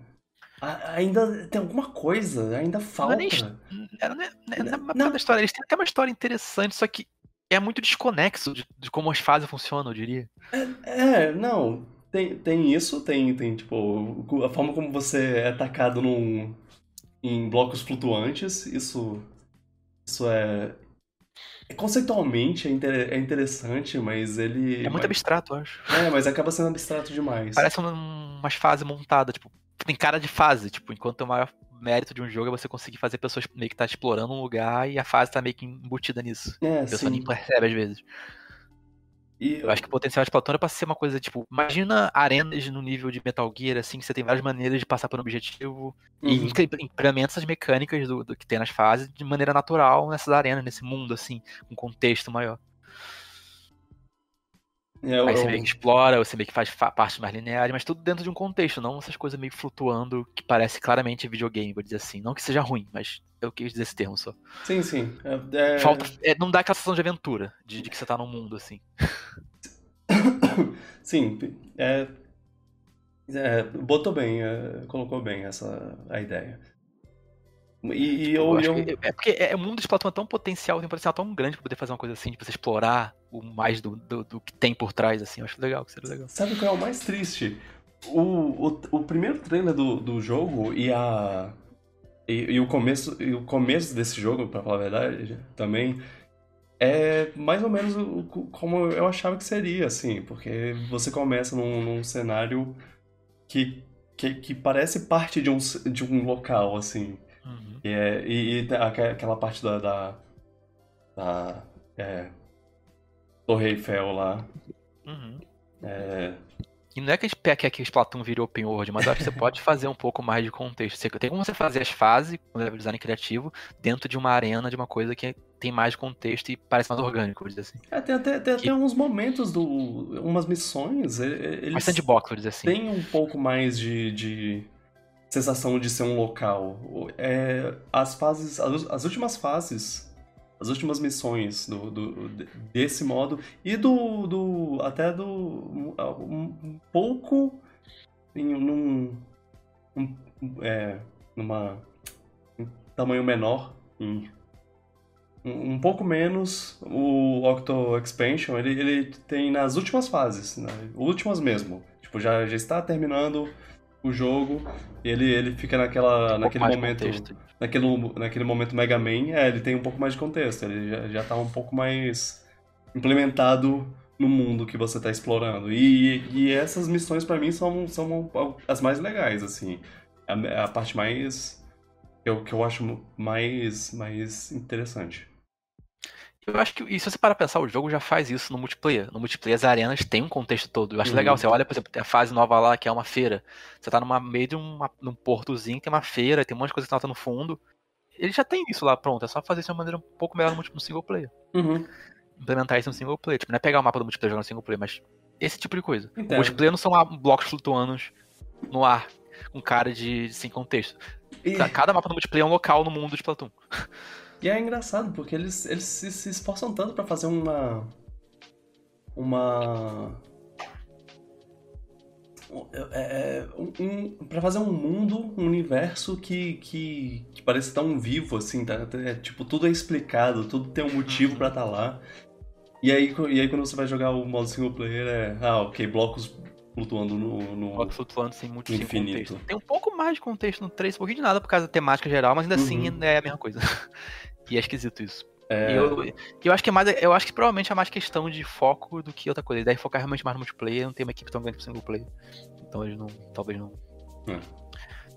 Ainda tem alguma coisa, ainda falta. Não é, não é, não é, não é história. Eles têm até uma história interessante, só que é muito desconexo de, de como as fases funcionam, eu diria. É, é, não. Tem, tem isso, tem, tem, tipo, a forma como você é atacado num, em blocos flutuantes, isso, isso é, é conceitualmente é, inter, é, interessante, mas ele. É muito mas, abstrato, eu acho. É, mas acaba sendo abstrato demais. Parece um, umas fases montadas, tipo, tem cara de fase, tipo, enquanto o maior mérito de um jogo é você conseguir fazer pessoas meio que tá explorando um lugar e a fase tá meio que embutida nisso. É, a pessoa sim. nem percebe às vezes. E eu acho que o potencial de Platão é pra ser uma coisa, tipo, imagina arenas no nível de Metal Gear, assim, que você tem várias maneiras de passar por um objetivo uhum. e implementa essas mecânicas do, do, que tem nas fases de maneira natural nessas arenas, nesse mundo, assim, com um contexto maior. É, eu, Aí você meio que explora, você meio que faz parte mais linear, mas tudo dentro de um contexto, não essas coisas meio flutuando que parece claramente videogame, vou dizer assim. Não que seja ruim, mas eu quis dizer esse termo só. Sim, sim. É, é... Falta, é, não dá aquela sensação de aventura, de, de, que você tá num mundo, assim. sim, é, é, botou bem, colocou bem essa a ideia. E, e eu, eu, eu... é porque é, o mundo de Splatoon é tão potencial, tem um potencial tão grande pra poder fazer uma coisa assim, de você explorar o mais do, do, do que tem por trás, assim. Eu acho legal, que seria legal. Sabe qual é o mais triste? O, o, o primeiro trailer do, do jogo e a. E, e, o começo, e o começo desse jogo, pra falar a verdade, também é mais ou menos como eu achava que seria, assim, porque você começa num, num cenário que, que, que, parece parte de um, de um local, assim. Uhum. E, é, e, e, aquela parte da. da, da é, Torre Eiffel lá. Uhum. É... E não é que a gente quer que o Splatoon vire open world, mas eu acho que você pode fazer um pouco mais de contexto. Você, tem como você fazer as fases, com level design criativo, dentro de uma arena, de uma coisa que tem mais contexto e parece mais orgânico, vou dizer assim. É, tem até, tem que... até uns momentos, do, umas missões, eles... Mas sandbox, vou dizer assim. Tem um pouco mais de, de sensação de ser um local. É, as fases, as, as últimas fases, as últimas missões do, do, desse modo e do, do até do um, um pouco em num um, é, numa um tamanho menor em um pouco menos o Octo Expansion ele, ele tem nas últimas fases né? últimas mesmo tipo já já está terminando o jogo, ele, ele fica naquela, um naquele momento. Naquele, naquele momento Mega Man, é, ele tem um pouco mais de contexto, ele já, já tá um pouco mais implementado no mundo que você tá explorando. E, e essas missões para mim são, são as mais legais, assim. A, a parte mais. Eu, que eu acho mais, mais interessante. Eu acho que, e se você para pensar, o jogo já faz isso no multiplayer. No multiplayer, as arenas têm um contexto todo. Eu acho uhum. legal. Você olha, por exemplo, tem a fase nova lá, que é uma feira. Você tá numa meio de uma, num portozinho, tem uma feira, tem um monte de coisa que tá no fundo. Ele já tem isso lá pronto. É só fazer isso de uma maneira um pouco melhor no, no single player. Uhum. Implementar isso no single player. Tipo, não é pegar o mapa do multiplayer e jogar no single player, mas esse tipo de coisa. Entendo. O multiplayer não são blocos flutuando no ar, com cara de, de sem contexto. E... Cada mapa do multiplayer é um local no mundo de Splatoon. E é engraçado, porque eles, eles se, se esforçam tanto para fazer uma. Uma. É, é, um, um, para fazer um mundo, um universo que, que, que parece tão vivo, assim, tá? É, tipo, tudo é explicado, tudo tem um motivo para estar tá lá. E aí, e aí quando você vai jogar o modo single player é. Ah, ok, blocos flutuando no. no flutuando sem muito infinito. Contexto. Tem um pouco mais de contexto no 3, um pouquinho de nada por causa da temática geral, mas ainda assim uhum. assim é a mesma coisa. E é esquisito isso. É... Eu, eu acho que é mais. Eu acho que provavelmente é mais questão de foco do que outra coisa. Eles devem focar realmente mais no multiplayer, não tem uma equipe tão grande pro single player. Então eles não. Talvez não. É.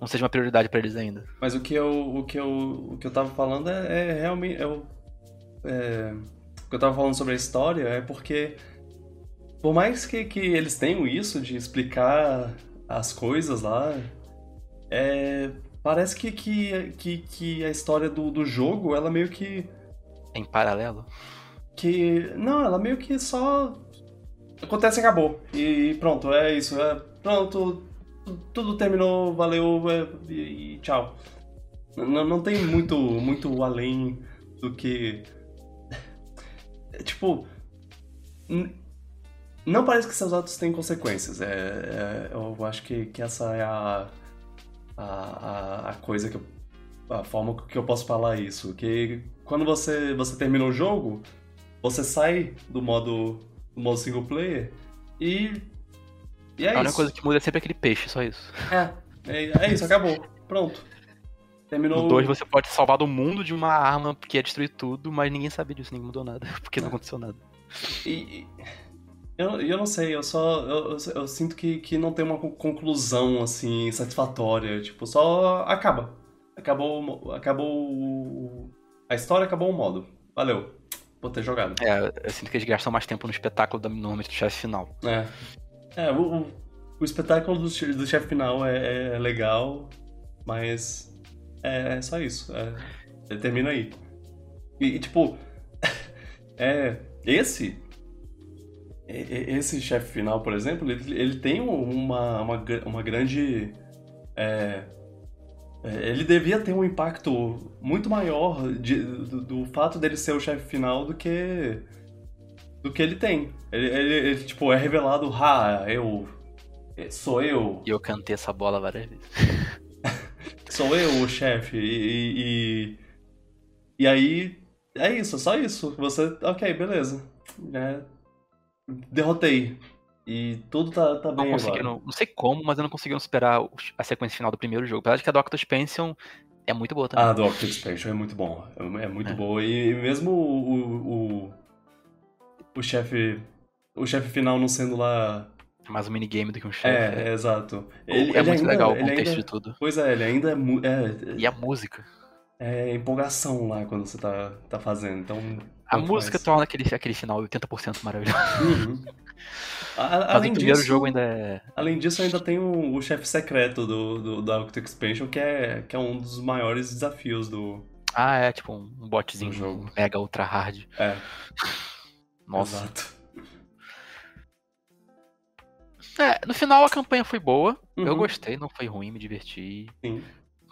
Não seja uma prioridade para eles ainda. Mas o que eu. O que eu, o que eu tava falando é, é realmente. Eu, é, o que eu tava falando sobre a história é porque. Por mais que, que eles tenham isso de explicar as coisas lá, é, Parece que, que, que, que a história do, do jogo, ela meio que. Em paralelo? Que. Não, ela meio que só. Acontece e acabou. E pronto, é isso. É, pronto, tudo terminou, valeu é, e, e tchau. Não, não tem muito, muito além do que. tipo. Não parece que seus atos têm consequências. É, é, eu acho que, que essa é a, a, a coisa que eu, a forma que eu posso falar isso. Que quando você, você termina o jogo, você sai do modo, do modo single player e. E é a única isso. coisa que muda é sempre aquele peixe, só isso. É, é, é isso, acabou. Pronto. Terminou. No 2 você pode salvar do mundo de uma arma que ia destruir tudo, mas ninguém sabia disso, ninguém mudou nada, porque não aconteceu nada. E, e- eu, eu não sei, eu só. Eu, eu, eu sinto que, que não tem uma con- conclusão, assim, satisfatória. Tipo, só acaba. Acabou, acabou. A história acabou o modo. Valeu. Por ter jogado. É, eu sinto que eles gastam mais tempo no espetáculo da- normalmente do chefe final. É. É, o, o, o espetáculo do, do chefe final é, é legal, mas. É, é só isso. É, ele termina aí. E, e, tipo. é. Esse. Esse chefe final, por exemplo, ele, ele tem uma, uma, uma grande. é, é, ele devia ter um impacto muito maior de- do, do fato dele ser o chefe final do que do que ele tem. Ele, ele- ele, tipo, é revelado, ah, eu. Sou eu. E eu cantei essa bola várias vezes. Sou eu o chefe. E, e. E aí. É isso, só isso. Você. Ok, beleza. É, derrotei. E tudo tá, tá Não bem agora. conseguiram, não sei como, mas eu não consegui superar a sequência final do primeiro jogo. Apesar de que a Doctor Expansion é muito boa também. Ah, do Octo Expansion é muito bom. É, é muito É. boa. E mesmo o. O, o, chefe. O chefe final não sendo lá. É mais um minigame do que um chefe. É, é, exato. é muito ainda- legal o ele contexto ainda- de tudo. Pois é, ele ainda é. é E a música. é empolgação lá quando você tá, tá fazendo. Então. A música faz. torna aquele, aquele final 80% maravilhoso. Uhum. A- além o primeiro disso, jogo ainda é. além disso, ainda tem o, o chefe secreto do, do, da Octo Expansion, que é, que é um dos maiores desafios do. Ah, é tipo um, um botzinho jogo. mega ultra hard. É, Nossa. exato. É, no final a campanha foi boa. Eu Uhum. gostei, não foi ruim, me diverti. Sim.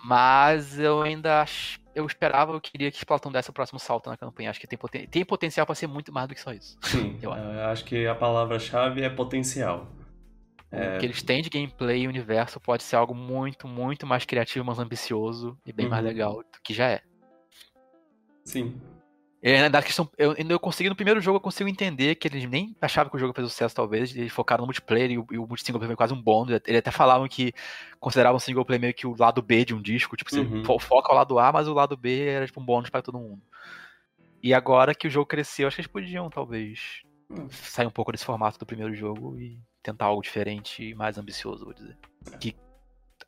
Mas eu ainda ach- eu esperava, eu queria que Splatoon desse o próximo salto na campanha. Acho que tem, poten- tem potencial pra ser muito mais do que só isso. Sim, Eu eu acho que a palavra-chave é potencial. É. O que eles têm de gameplay e universo pode ser algo muito, muito mais criativo, mais ambicioso e bem mais Uhum. legal do que já é. Sim. E ainda da questão, eu, eu consegui no primeiro jogo, eu consigo entender que eles nem achavam que o jogo fez sucesso, talvez, eles focaram no multiplayer e o, e o single player foi quase um bônus. Eles até falavam que consideravam o single player meio que o lado B de um disco, tipo, você Uhum. fo- foca o lado A, mas o lado B era tipo um bônus pra todo mundo. E agora que o jogo cresceu, acho que eles podiam, talvez, Hum. sair um pouco desse formato do primeiro jogo e tentar algo diferente e mais ambicioso, vou dizer. Que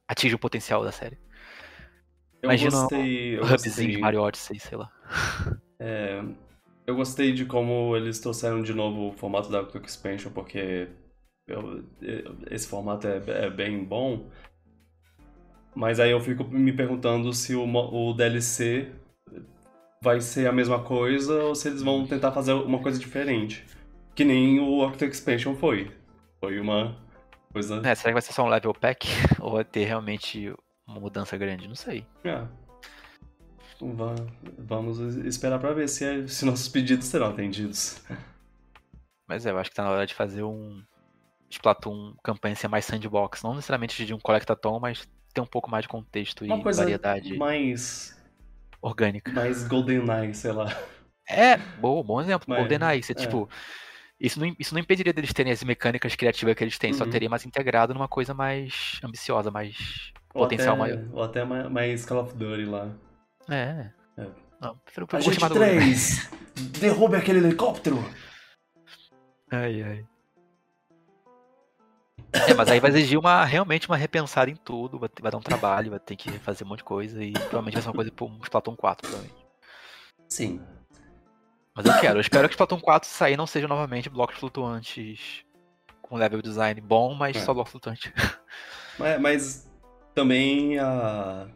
atinge o potencial da série. Eu Imagina gostei. Eu O hubzinho de gostei, Mario Odyssey, sei lá. é, eu gostei de como eles trouxeram de novo o formato da Octo Expansion, porque eu- esse formato é, é bem bom. Mas aí eu fico me perguntando se o, o DLC vai ser a mesma coisa ou se eles vão tentar fazer uma coisa diferente. Que nem o Octo Expansion foi. Foi uma coisa. É, será que vai ser só um level pack? Ou vai ter realmente uma mudança grande? Não sei. É. Va- Vamos esperar pra ver se, é- se nossos pedidos serão atendidos. Mas é, eu acho que tá na hora de fazer um Splatoon campanha ser mais sandbox. Não necessariamente de um collectathon, mas ter um pouco mais de contexto Uma e coisa variedade mais. orgânica. mais GoldenEye, sei lá. É, bom, bom exemplo. Mas, GoldenEye, você, é. tipo... Isso não, isso não impediria deles terem as mecânicas criativas que eles têm, só Uhum. teria mais integrado numa coisa mais ambiciosa, mais Ou potencial até, maior. Ou até ma- mais Call of Duty lá. É. É. Não, prefiro vou Agente chamar do- 3! derrube aquele helicóptero! Ai, ai. É, mas aí vai exigir uma, realmente uma repensada em tudo, vai, vai dar um trabalho, vai ter que fazer um monte de coisa e provavelmente vai ser uma coisa pro Splatoon 4, provavelmente. Sim. Mas eu quero, eu espero que Splatoon 4 sair não seja novamente blocos flutuantes com level design bom, mas É. só bloco flutuante. Mas, mas também a.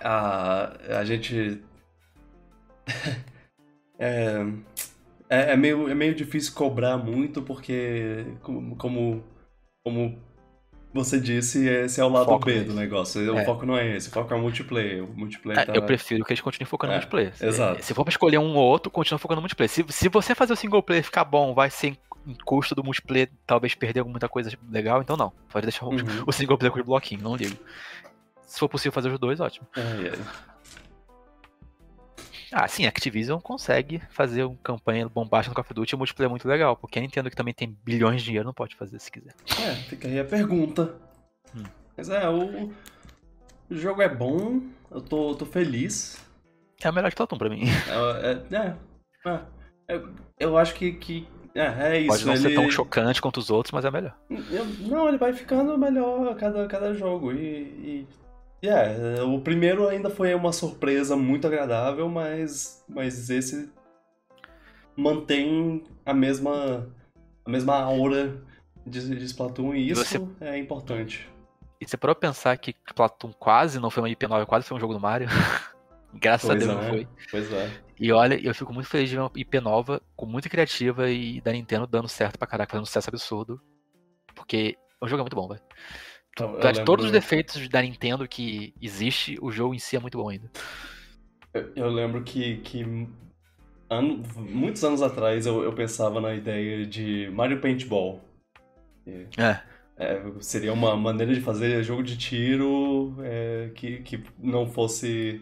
A, a gente. é, é, é meio, é meio difícil cobrar muito, porque como, como, você disse, esse é o lado Foco B do negócio. O É. foco não é esse, o foco é o multiplayer. O multiplayer É, tá... Eu prefiro que eles continuem focando É, no multiplayer. exato. Se for pra escolher um ou outro, continua focando no multiplayer. Se, se você fazer o single player ficar bom, vai ser em, custo do multiplayer, talvez perder muita coisa legal, então não. Pode deixar o, Uhum. o single player com os bloquinhos, não ligo. Se for possível fazer os dois, ótimo. Ai, ai. Ah, sim, a Activision consegue fazer uma campanha bombástica no Call of Duty e o multiplayer é muito legal, porque a Nintendo que também tem bilhões de dinheiro não pode fazer se quiser. É, fica aí a pergunta. Hum. Mas é, o, o jogo é bom, eu tô, tô feliz. É o melhor de Platon pra mim. É, é, é, é. Eu, acho que, que é, é isso. Pode não ser ele- tão chocante quanto os outros, mas é melhor. Eu- não, ele vai ficando melhor a cada, cada jogo. E, e, e é, o primeiro ainda foi uma surpresa muito agradável, mas, mas esse mantém a mesma, a mesma aura de, de Splatoon e isso Você- é importante. E você parou pensar que Platon quase não foi uma IP nova, quase foi um jogo do Mario? Graças Pois a Deus é. não foi. Pois é. E olha, eu fico muito feliz de ver uma IP nova, com muito criativa e da Nintendo dando certo pra caraca, fazendo um sucesso absurdo. Porque o jogo é muito bom, velho. Lembro- todos os defeitos da Nintendo que existe, o jogo em si é muito bom ainda. Eu, eu lembro que, que ano- muitos anos atrás eu, eu pensava na ideia de Mario Paintball. É. É, seria uma maneira de fazer jogo de tiro é, que, que não fosse.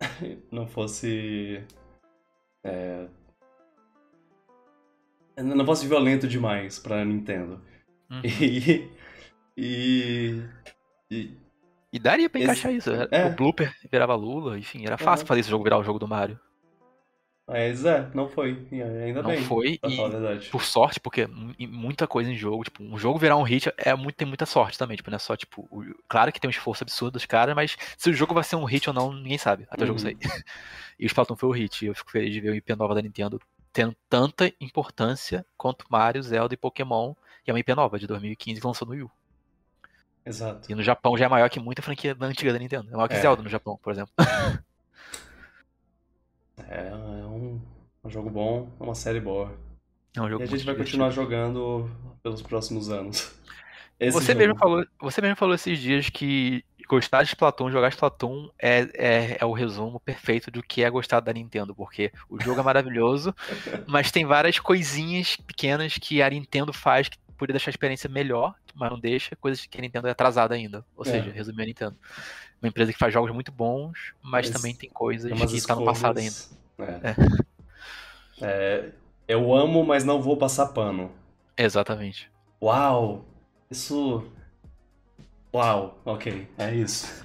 não fosse. é, não fosse violento demais pra Nintendo. Uhum. E. E. e E daria pra Esse- encaixar isso. era- é. O Blooper virava Lula, enfim, era fácil Uhum. fazer esse jogo virar o jogo do Mario. mas é, não foi. Ainda Não bem. foi, Pra e por sorte, porque e muita coisa em jogo, tipo, um jogo virar um hit é muito, tem muita sorte também, tipo, não é só, tipo, o- claro que tem um esforço absurdo dos caras, mas se o jogo vai ser um hit ou não, ninguém sabe, até o jogo Uhum. sair. E o Splatoon foi o hit, e eu fico feliz de ver o IP nova da Nintendo tendo tanta importância quanto Mario, Zelda e Pokémon, e é uma IP nova de 2015 que lançou no Wii U. Exato. E no Japão já é maior que muita franquia antiga da Nintendo. É maior que É. Zelda no Japão, por exemplo. É, é um, um jogo bom, é uma série boa. É um E jogo a gente vai divertido. continuar jogando pelos próximos anos. Esse Você jogo. mesmo, falou, você mesmo falou esses dias que gostar de Splatoon, jogar Splatoon é, é, é o resumo perfeito do que é gostar da Nintendo, porque o jogo é maravilhoso, mas tem várias coisinhas pequenas que a Nintendo faz que poderia deixar a experiência melhor, mas não deixa, coisas que a Nintendo é atrasada ainda. Ou É. seja, resumir a Nintendo. Uma empresa que faz jogos muito bons, mas, Mas também tem coisas que tá no passado ainda. escolhas- É. É, eu amo, mas não vou passar pano. Exatamente. Uau! Isso. Uau, ok, é isso.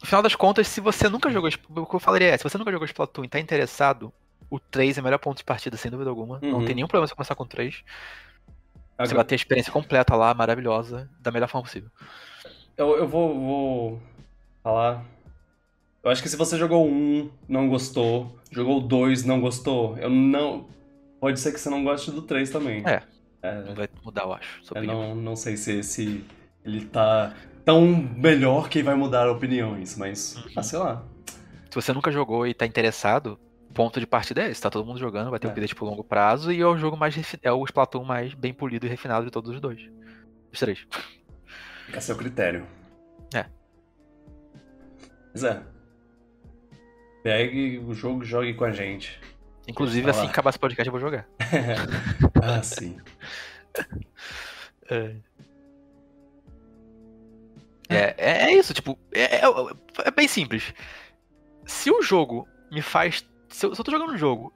No final das contas, se você nunca jogou. O que eu falaria é: se você nunca jogou Splatoon e tá interessado, o 3 é o melhor ponto de partida, sem dúvida alguma. Não Uhum. tem nenhum problema você começar com o 3. Você Agora- vai ter a experiência completa lá, maravilhosa, da melhor forma possível. Eu, eu vou, vou falar. Eu acho que se você jogou um, não gostou, jogou dois, não gostou, eu não. Pode ser que você não goste do 3 também. É. É, Não vai mudar, eu acho. Eu não, não sei se esse. Ele tá tão melhor que vai mudar opiniões, mas. Uhum. Ah, sei lá. Se você nunca jogou e tá interessado, ponto de partida é esse. Tá todo mundo jogando, vai ter É. um update por longo prazo e é o jogo mais é o Splatoon mais bem polido e refinado de todos os dois. Os três. Fica a seu critério. É. Mas é. Pegue o jogo e jogue com a gente. Inclusive, eu assim que acabar esse podcast, eu vou jogar. ah, sim. É. É, é, é isso, tipo, é, é- é bem simples. Se o jogo me faz. Se eu, se eu tô jogando um jogo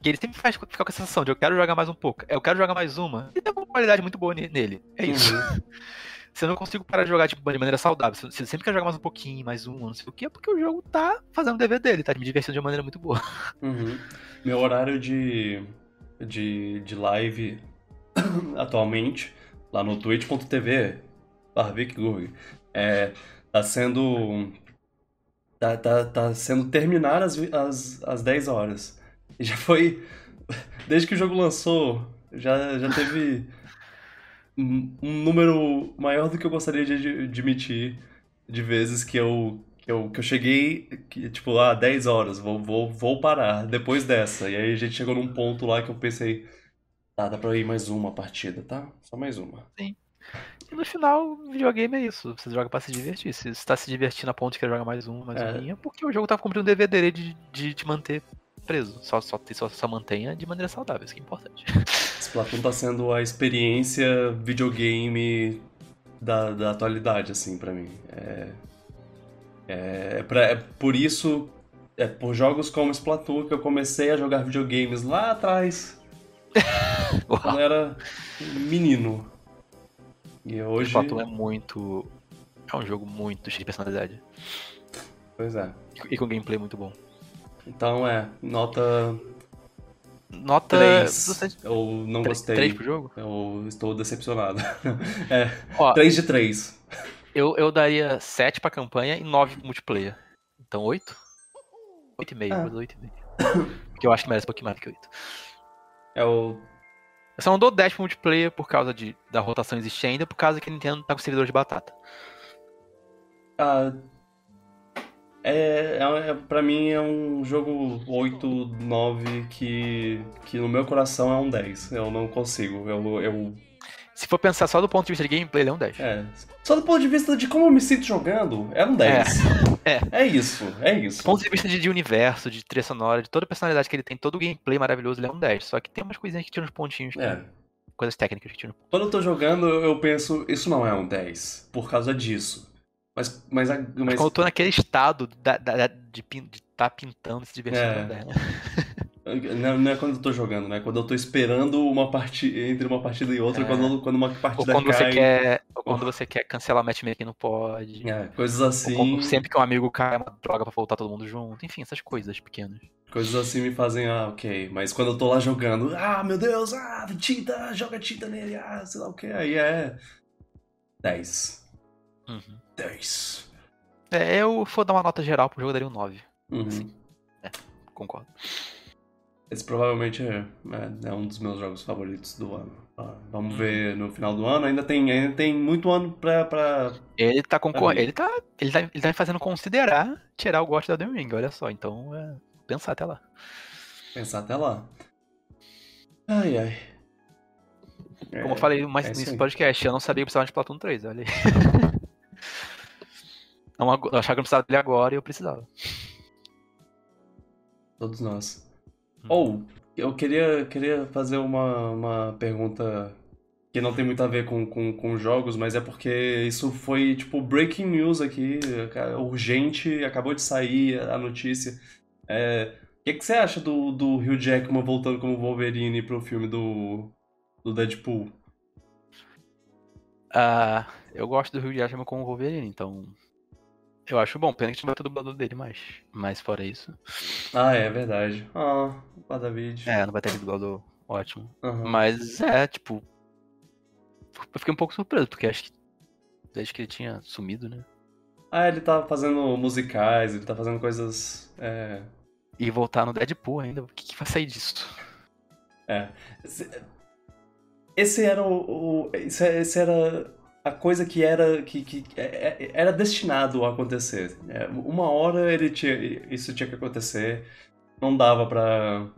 que ele sempre faz ficar com a sensação de eu quero jogar mais um pouco, eu quero jogar mais uma, e tem uma qualidade muito boa ne- nele. É isso. Uhum. Se eu não consigo parar de jogar tipo, de maneira saudável, se eu, se eu sempre quero jogar mais um pouquinho, mais um, não sei o que, é porque o jogo tá fazendo o dever dele, tá me divertindo de uma maneira muito boa. Uhum. Meu horário de, de, de live atualmente, lá no twitch.tv, é, tá sendo. Tá, tá, tá sendo terminar às, às, às 10 horas. E já foi. Desde que o jogo lançou, já, já teve um, número maior do que eu gostaria de ad- admitir de vezes que eu, que eu, que eu cheguei, que, tipo, ah, 10 horas, vou, vou, vou parar depois dessa. E aí a gente chegou num ponto lá que eu pensei, tá, dá pra ir mais uma partida, tá? Só mais uma. E no final, videogame é isso. Você joga pra se divertir. Se você tá se divertindo a ponto de querer jogar mais um, mais É. um, é porque o jogo tá cumprindo o dever de, de te manter preso. Só, só, só, só mantenha de maneira saudável, isso que é importante. Splatoon tá sendo a experiência videogame da, da atualidade, assim, pra mim. É, é, pra- é por isso, é por jogos como Splatoon que eu comecei a jogar videogames lá atrás, quando eu era menino. E hoje. Splatoon é muito. É um jogo muito cheio de personalidade. Pois é. E- com gameplay muito bom. Então é, nota Nota. 3. Você- Eu não três- gostei. três pro jogo? Eu estou decepcionado. é, Ó, 3 de 3. eu, eu daria 7 pra campanha e 9 pro multiplayer. Então 8? 8,5, Ah. vou dar 8,5. Porque eu acho que merece um pouquinho mais do que 8. É o. Eu só não dou 10 pro multiplayer por causa de, da rotação existir ainda, por causa que a Nintendo tá com servidor de batata. Ah, é, é, é, pra mim é um jogo 8, 9 que, que no meu coração é um 10. Eu não consigo. Eu, eu, Se for pensar só do ponto de vista de gameplay, ele é um 10. é, só do ponto de vista de como eu me sinto jogando, é um 10. É. É isso, é isso. Do ponto de vista de, de universo, de trilha sonora, de toda a personalidade que ele tem, todo o gameplay maravilhoso, ele é um 10. Só que tem umas coisinhas que tiram uns pontinhos, que- É. coisas técnicas que tiram. Quando eu tô jogando, eu penso, isso não é um 10, por causa disso. Mas, mas, Mas mas quando eu tô naquele estado da, da- da- de estar pintando e se divertindo, É. é. um 10, né? Não, não é quando eu tô jogando, né? Quando eu tô esperando uma partida entre uma partida e outra, É. quando, quando uma Ou partida quando você cai. quer, ou quando você quer cancelar matchmaking não pode. É, coisas Ou assim. quando sempre que um amigo cai é uma droga pra voltar todo mundo junto. Enfim, essas coisas pequenas. Coisas assim me fazem, ah, ok. Mas quando eu tô lá jogando, ah, meu Deus, ah, tinta, joga tinta nele, ah, sei lá o que, aí é. 10. Uhum. 10. É, eu for dar uma nota geral pro jogo, eu daria um 9. Uhum. Sim. Concordo. Esse provavelmente é, é- é um dos meus jogos favoritos do ano. Ah, vamos Uhum. ver no final do ano. Ainda tem, ainda tem muito ano pra. pra... Ele tá concor... Amigo. ele tá. Ele tá, ele tá me fazendo considerar tirar o gosto da The Ring, olha só. Então, é, pensar até lá. pensar até lá. Ai, ai. Como eu É, falei mais é nesse podcast, eu não sabia que precisava de Splatoon 3, olha aí. Não, eu achava que eu precisava dele agora e eu precisava. Todos nós. Hum. Ou, eu queria, queria fazer uma, uma pergunta que não tem muito a ver com, com, com jogos, mas é porque isso foi, tipo, breaking news aqui, urgente, acabou de sair a notícia. É, o que, que você acha do, do Hugh Jackman voltando como Wolverine pro filme do, do Deadpool? Ah, eu gosto do Hugh Jackman como Wolverine, então. Eu acho bom, pena que a gente não vai ter dublador dele mais. Mas fora isso. Ah, é verdade. Ah, o David. É, não vai ter dublador ótimo. Aham. Mas é, tipo. Eu fiquei um pouco surpreso, porque acho que. Desde que ele tinha sumido, né? Ah, ele tá fazendo musicais, ele tá fazendo coisas. É, E voltar no Deadpool ainda. O que, que vai sair disso? Esse- Esse era o, o- esse, esse era a coisa que era que, que é- é- era destinado a acontecer. É, uma hora ele tinha, isso tinha que acontecer. Não dava para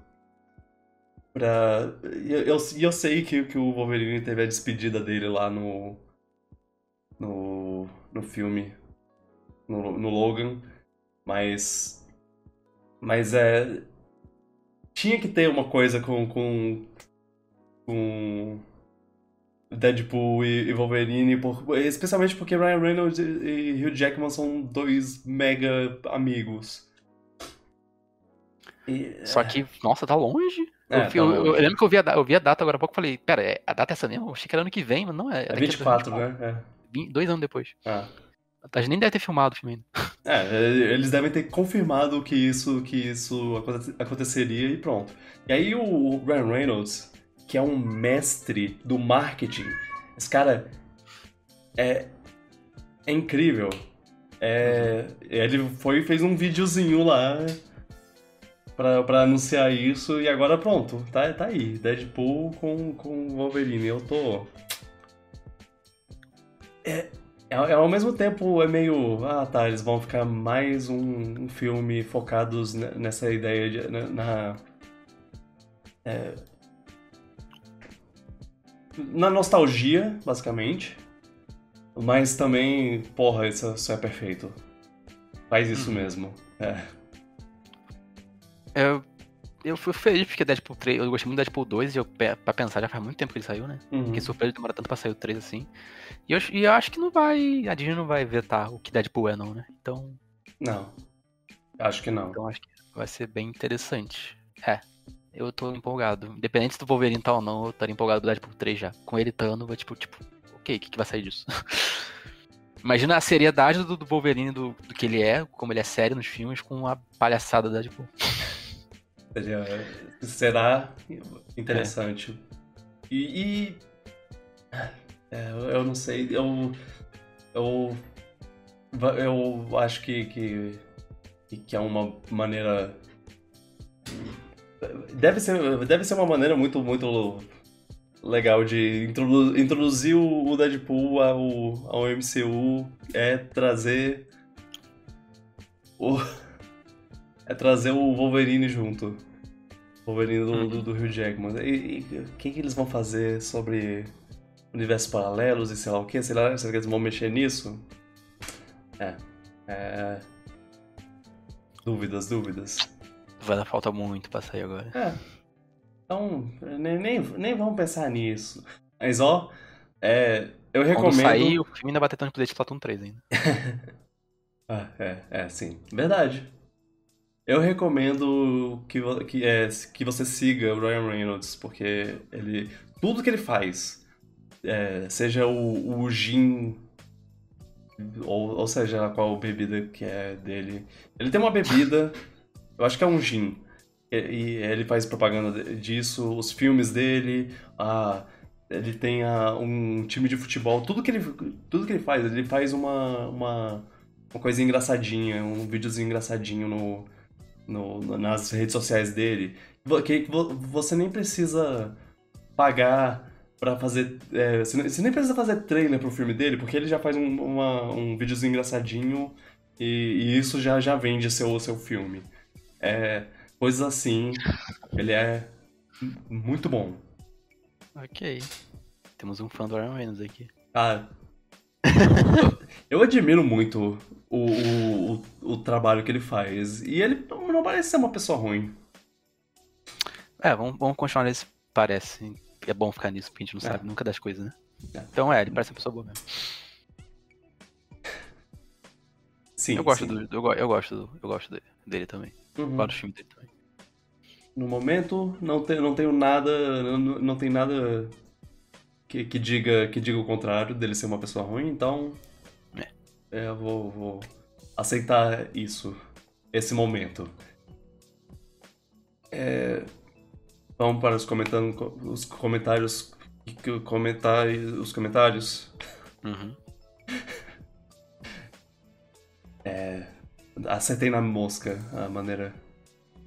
e eu, eu, eu sei que, que o Wolverine teve a despedida dele lá no no, no filme no, no Logan, mas mas é tinha que ter uma coisa com com com Deadpool e, e Wolverine, por- especialmente porque Ryan Reynolds e, e Hugh Jackman são dois mega amigos. E- Só que, nossa, tá longe. É, eu, tá eu- eu lembro que eu vi, a, eu vi a data agora há pouco e falei, pera, é- a data é essa mesmo? Eu achei que era ano que vem, mas não é. É daqui a 24, 2024. né? Vim- Dois anos depois. É. Ah. A gente nem deve ter filmado o filme ainda. É, eles devem ter confirmado que isso, que isso aconte- aconteceria e pronto. E aí o Ryan Reynolds, que é um mestre do marketing, esse cara é, é incrível. É, ele foi e fez um videozinho lá pra, anunciar isso e agora pronto, tá, tá aí. Deadpool com, com Wolverine. Eu tô. É, é, é, ao mesmo tempo é meio. Ah, tá, eles vão ficar mais um, um filme focados ne- nessa ideia de. na. na- é, na nostalgia, basicamente. Mas também, porra, isso, isso é perfeito. Faz isso Uhum. mesmo. É. Eu, eu fui feliz porque Deadpool 3, eu gostei muito do Deadpool 2 e eu, pra pensar, já faz muito tempo que ele saiu, né? Uhum. Fiquei surpreso de demorar tanto pra sair o 3 assim. E eu, e eu acho que não vai. A Disney não vai vetar o que Deadpool é, não, né? Então, Não. Acho que não. então acho que vai ser bem interessante. É. Eu tô empolgado. Independente se do Wolverine tá ou não, eu estaria empolgado do Deadpool 3 já. Com ele estando, vai tipo, tipo, ok, o que, que vai sair disso? Imagina a seriedade do, do Wolverine, do, do que ele é, como ele é sério nos filmes, com a palhaçada do Deadpool. Seria, será interessante. E. e- é, eu- não sei. Eu. Eu. Eu acho que. que, que é uma maneira. Deve ser, deve ser uma maneira muito, muito legal de introdu- introduzir o Deadpool ao, ao MCU. É trazer. O, é trazer o Wolverine junto. Wolverine do, do, do Hugh Jackman. E, o que, que eles vão fazer sobre universos paralelos e sei lá o que? Será, será que eles vão mexer nisso? É. é... Dúvidas, dúvidas. Vai falta muito pra sair agora. É. Então, nem, nem, nem vamos pensar nisso. Mas, ó, é, eu Quando recomendo... sair, o filme ainda vai ter tanto poder de Splatoon 3 ainda. Ah, é, é, sim. Verdade. Eu recomendo que, que, é, que você siga o Ryan Reynolds, porque ele. Tudo que ele faz, é, seja o, o gin, ou, ou seja qual bebida que é dele. Ele tem uma bebida, eu acho que é um gin. E, e ele faz propaganda disso, os filmes dele, a, ele tem a- um time de futebol, tudo que ele, tudo que ele faz, ele faz uma, uma, uma coisa engraçadinha, um videozinho engraçadinho no, no, nas redes sociais dele. Que vo- você nem precisa pagar pra fazer. é, você nem precisa fazer trailer pro filme dele, porque ele já faz um, uma- um videozinho engraçadinho e, e isso já, já vende seu, seu filme. É, coisas assim, ele é muito bom. Ok. Temos um fã do Ryan Reynolds aqui. Ah, eu admiro muito o, o, o, o trabalho que ele faz. E ele não parece ser uma pessoa ruim. É, vamos, vamos continuar nesse. Parece. É bom ficar nisso, porque a gente não É. sabe nunca das coisas, né? É. Então é, ele parece uma pessoa boa mesmo. Sim, eu gosto sim. do. Eu, eu gosto do, eu gosto dele, dele também. Uhum. Gosto do filme dele também. No momento, não, te, não tenho nada. Não, não tem nada que, que, diga, que diga o contrário dele ser uma pessoa ruim, então. É. é, eu vou, vou aceitar isso. Esse momento. É, vamos para os, comentando, os comentários. Comentar, os comentários. Uhum. Acertei na mosca a maneira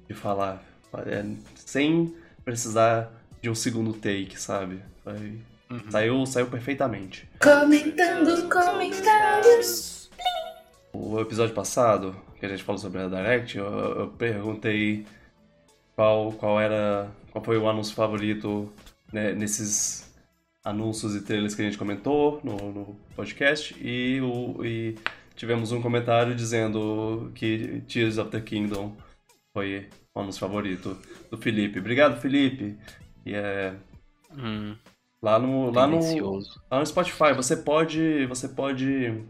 de falar. É, sem precisar de um segundo take, sabe? Foi- Uhum. Saiu, saiu perfeitamente. Comentando comentários. O episódio passado, que a gente falou sobre a Direct, eu, eu perguntei qual, qual era. qual foi o anúncio favorito né, nesses anúncios e trailers que a gente comentou no, no podcast e, o, e tivemos um comentário dizendo que Tears of the Kingdom foi o anúncio favorito do Felipe. Obrigado, Felipe! E é. Hum, Lá no, lá no. Lá no Spotify, você pode, você pode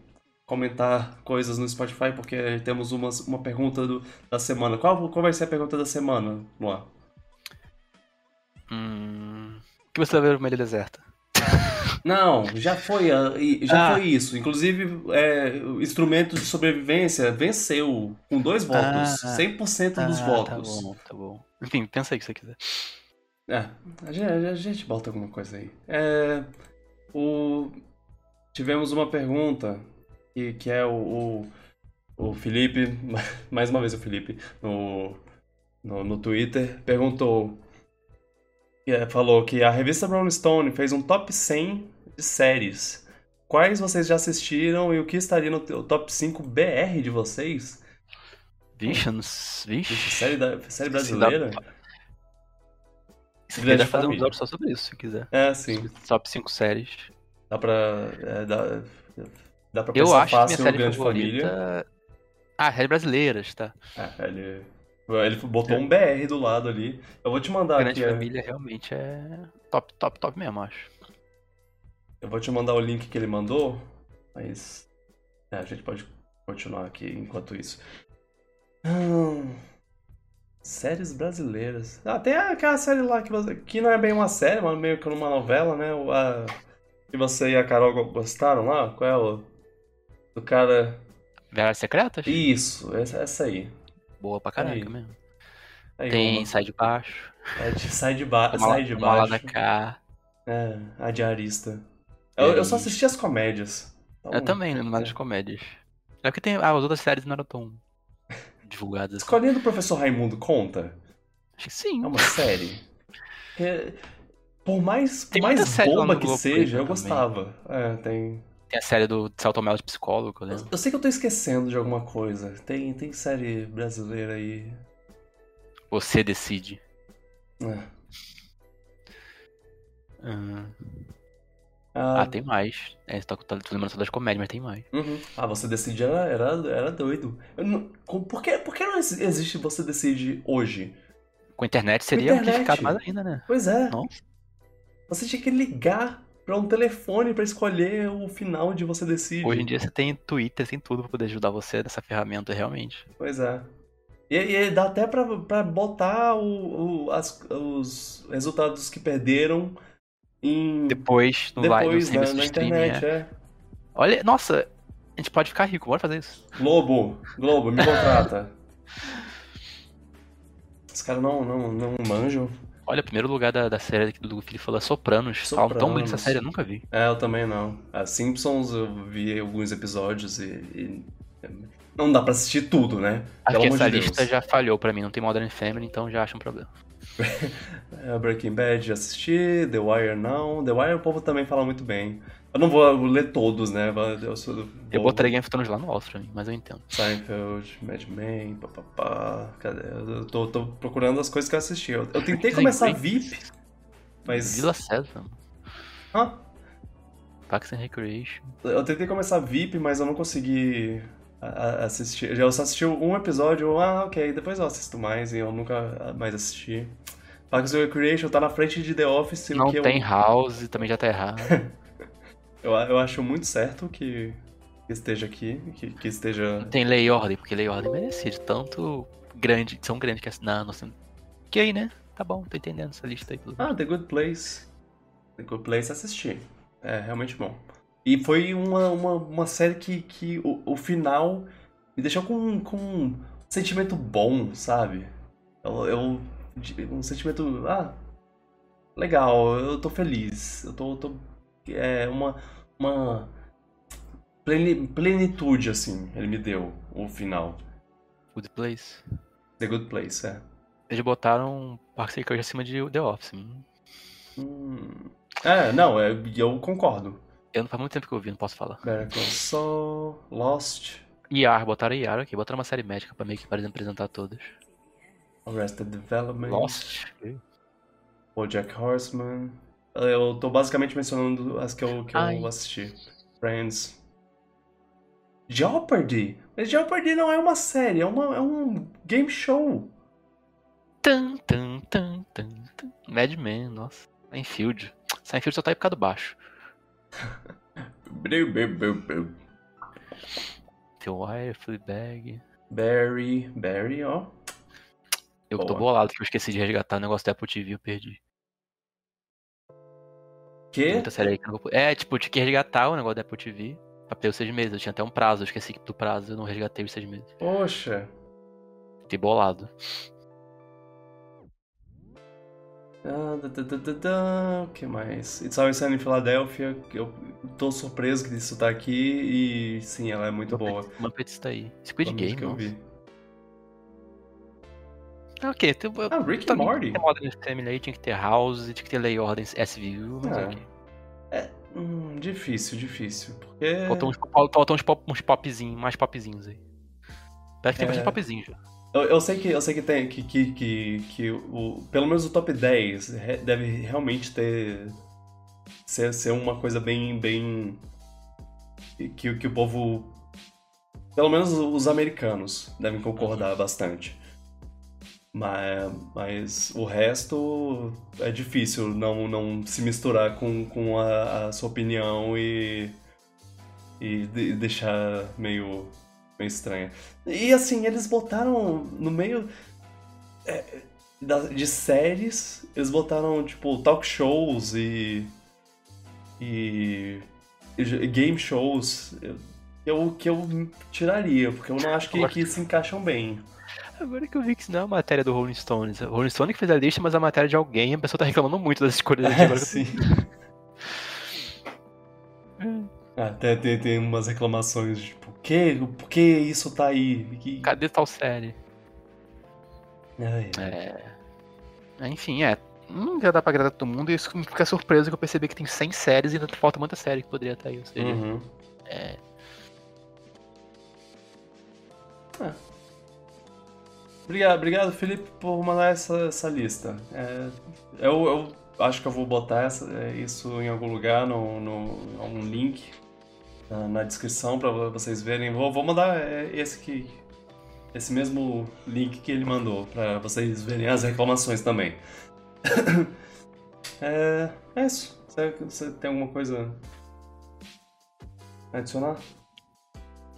comentar coisas no Spotify, porque temos uma, uma pergunta do- da semana. Qual, qual vai ser a pergunta da semana, Luan? Hum, o que você vai ver ilha deserta? Não, já foi, a- e- já Ah. foi isso. Inclusive, é, o instrumento de sobrevivência venceu com dois votos, Ah. 100% dos Ah, votos. Tá bom, tá bom. Enfim, pensa aí que você quiser. É, a gente, a gente bota alguma coisa aí. É, o, tivemos uma pergunta, que, que é o, o, o Felipe, mais uma vez o Felipe, no, no, no Twitter, perguntou, falou que a revista Rolling Stone fez um top 100 de séries. Quais vocês já assistiram e o que estaria no top 5 BR de vocês? Vixe, Vixe, vixe. série, da, série brasileira? Se quiser fazer um episódio só sobre isso, se quiser. É, sim. Top 5 séries. Dá pra. É, dá, dá pra Eu acho que minha fácil série Grande favorita. Família. Ah, série brasileiras, tá? É, ele, ele botou um BR do lado ali. Eu vou te mandar Grande aqui. é, Família realmente é top, top, top mesmo, acho. Eu vou te mandar o link que ele mandou, mas. É, a gente pode continuar aqui enquanto isso. Hum, séries brasileiras. Ah, tem aquela série lá que, você, que não é bem uma série, mas meio que uma novela, né? O- A, que você e a Carol go- gostaram lá? Qual é o. Do cara. Verdades Secretas? Isso, essa, essa aí. Boa pra caraca mesmo. Aí Tem uma. Sai de Baixo. É de- sai de, ba Uma, sai de uma lá da baixo. cá. É, a diarista. Eu, eu só assisti as comédias. Então, Eu também, lembro mais das comédias. É porque tem. Ah, as outras séries não eram tão divulgadas. assim. Escolhendo o Professor Raimundo conta? Acho que sim. É uma série. É, por mais, por Tem mais bomba que seja, eu também. gostava. É, tem. Tem a série do Celto Mel de psicólogo, eu Eu, sei que eu tô esquecendo de alguma coisa. Tem, tem série brasileira aí. Você decide. É. Ah, Ah, ah, tem mais. É, tô, tô, tô lembrando só das comédias, mas tem mais. uhum. Ah, você decide era, era, era doido. Eu não- por, que, por que não exi- existe você decide hoje? Com a internet seria internet. amplificado mais ainda, né? Pois é. Nossa. Você tinha que ligar pra um telefone pra escolher o final de você decide. Hoje em dia você tem Twitter, tem tudo pra poder ajudar você nessa ferramenta, realmente. Pois é. E, e dá até pra, pra botar o, o- as- os resultados que perderam em. Depois, no live, no depois né, na internet, é. é. Olha, nossa, a gente pode ficar rico, bora fazer isso. Globo, Globo, me contrata. Os caras não, não, não manjam. Olha, o primeiro lugar da, da série que do Felipe falou é Sopranos. Falam tão bem dessa série, eu nunca vi. É, eu também não. A Simpsons eu vi alguns episódios e. e não dá pra assistir tudo, né? Acho que essa de lista já falhou pra mim, não tem Modern Family, então já acho um problema. É, Breaking Bad já assisti, The Wire não. The Wire o povo também fala muito bem. Eu não vou ler todos, né? Eu, sou, Eu vou- botaria Game of Thrones lá no mim, mas eu entendo. Seinfeld, Mad Men, papapá. Cadê? Eu tô, tô procurando as coisas que eu assisti. Eu, eu tentei começar. VIP, mas. Vila Sésamo, Hã? Parks and Recreation. Eu tentei começar VIP, mas eu não consegui assistir. Eu só assisti um episódio, eu, ah, ok, depois eu assisto mais e eu nunca mais assisti. Parks and Recreation tá na frente de The Office, Não que eu- tem House, também já tá errado. Eu, eu acho muito certo que, esteja aqui, que, que esteja. tem Lei e Ordem, porque Lei e Ordem merecia de tanto grande, são grandes que assinar. Nossa, que aí, né? Tá bom, tô entendendo essa lista aí. Tudo. Ah, The Good Place. The Good Place assisti. É realmente bom. E foi uma, uma, uma série que, que o, o final me deixou com, com um sentimento bom, sabe? Eu, eu- um sentimento. Ah, legal, eu tô feliz. Eu tô. tô é uma. Uma. pleni- plenitude, assim, ele me deu, o final. Good Place. The Good Place, é. Eles botaram Parks and Recreation acima de The Office. Hum. Hum. É, não, é, eu concordo. Eu não faz muito tempo que eu vi, não posso falar. Better Call Saul, Lost, IAR, botaram IAR aqui, botaram uma série médica pra meio que para apresentar todas. Arrested Development, Lost. BoJack Horseman. Eu tô basicamente mencionando as que eu, que eu assisti. Friends. Jeopardy! Mas Jeopardy não é uma série, é, uma, é um game show. Tan, tan, tan, tan, tan. Mad Men, nossa. Seinfeld. Seinfeld só tá aí por causa do baixo. The Wire, Fleabag. Barry, Barry, ó. Eu que tô Boa. bolado que eu esqueci de resgatar o negócio da Apple TV, eu perdi. Que? muita série que não. É, tipo, eu tinha que resgatar o negócio da Apple TV pra ter os seis meses. Eu tinha até um prazo, eu esqueci do prazo, eu não resgatei os seis meses. Poxa. Fiquei bolado. Ah, da, da, da, da. O que mais? It's Always Sunny in Philadelphia. Eu tô surpreso que isso tá aqui e sim, ela é muito boa. Muppets tá aí. Squid Game, que eu nossa. Vi. Ah, ok. Tem, Ah, Rick também Morty. Tinha que ter Modern Family aí, tinha que ter House, tinha que ter Lei e Ordem SVU, mas É. ok. Hum, difícil, difícil. Porque. Faltam uns, fal- faltam uns, pop, uns popzinhos, mais popzinhos aí. Parece que tem É. bastante popzinho já. Eu, eu sei que eu sei que tem que, que, que, que o, pelo menos o top 10 re- deve realmente ter ser, ser uma coisa bem bem que, que o povo pelo menos os americanos devem concordar bastante. Mas, mas o resto é difícil não, não se misturar com, com a, a sua opinião e, e de- deixar meio, meio estranha. E assim, eles botaram no meio é, da- de séries, eles botaram tipo talk shows e. e. e game shows. eu- que eu tiraria, porque eu não acho que, que se encaixam bem. Agora que eu vi que isso não é uma matéria do Rolling Stones. O Rolling Stone que fez a lista, mas é a matéria de alguém. A pessoa tá reclamando muito das escolhas. É, Agora sim. Ah, tem, tem, umas reclamações, de, tipo, por que, por que isso tá aí? Que- Cadê tal série? Ai, É. Enfim, é. Não já dá pra agradar todo mundo e isso me fica surpreso que eu percebi que tem 100 séries e ainda falta muita série que poderia estar aí. Ou seja, uhum. é. Obrigado, obrigado, Felipe, por mandar essa, essa lista. É, eu, eu acho que eu vou botar essa- é, isso em algum lugar, no, no, um link na, na descrição para vocês verem. Vou, vou mandar é, esse aqui, esse mesmo link que ele mandou, para vocês verem as reclamações também. é, é isso. Você, você tem alguma coisa a adicionar?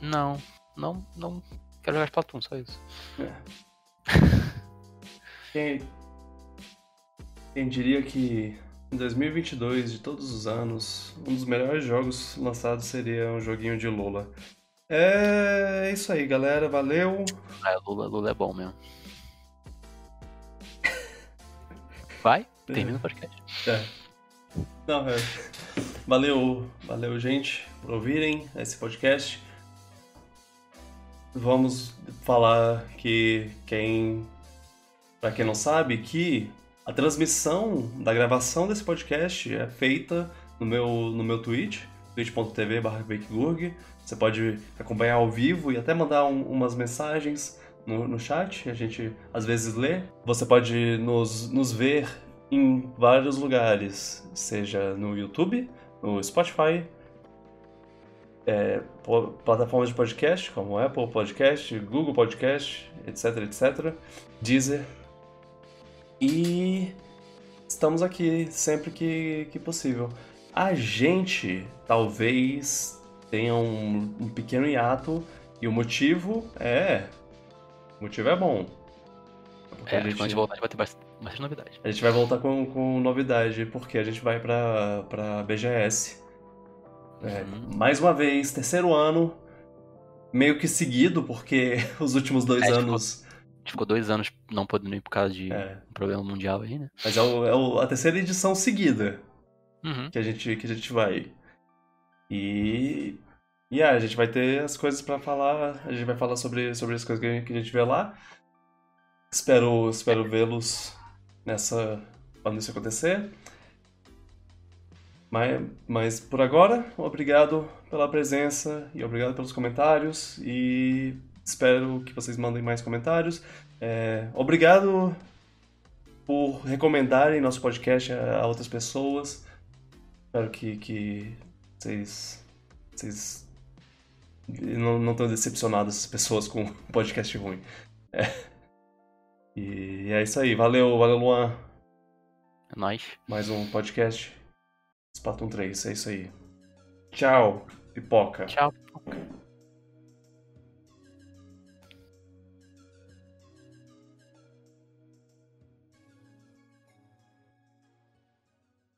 Não, não, não. Quero jogar Splatoon, só isso. Quem, quem diria que em 2022, de todos os anos, um dos melhores jogos lançados seria um joguinho de Lola. É isso aí, galera. Valeu. Ah, Lula, Lula é bom mesmo. Vai? Termina o podcast. É. Não, é. Valeu, valeu, gente, por ouvirem esse podcast. Vamos falar que quem, para quem não sabe, que a transmissão da gravação desse podcast é feita no meu no meu Twitch, twitch.tv/bakegurg. Você pode acompanhar ao vivo e até mandar um- umas mensagens no, no chat, a gente às vezes lê. Você pode nos, nos ver em vários lugares, seja no YouTube, no Spotify, é, plataformas de podcast como Apple Podcast, Google Podcast, etc, etc, Deezer. E estamos aqui sempre que, que possível. A gente talvez tenha um, um pequeno hiato e o motivo é. O motivo é bom. É, a gente- quando a gente voltar, a gente vai ter bastante, bastante novidade. a gente vai voltar com, com novidade, porque a gente vai pra, pra BGS. É, Uhum. Mais uma vez, terceiro ano, meio que seguido, porque os últimos dois É, tipo, anos. Gente ficou dois anos não podendo ir por causa de É, um problema mundial aí, né? mas é, o- é o- a terceira edição seguida Uhum. que a gente, que a gente vai. E. E é, a gente vai ter as coisas pra falar. A gente vai falar sobre, sobre as coisas que a gente, que a gente vê lá. Espero, espero vê-los nessa. quando isso acontecer. Mas, mas por agora, obrigado pela presença e obrigado pelos comentários. E espero que vocês mandem mais comentários. É, obrigado por recomendarem nosso podcast a, outras pessoas. Espero que, que vocês, vocês não, não estão decepcionados, as pessoas com podcast ruim. É. E é isso aí. Valeu, valeu, Luan. É nóis. Mais um podcast. Splatoon 3, é isso aí. Tchau, pipoca. Tchau, pipoca.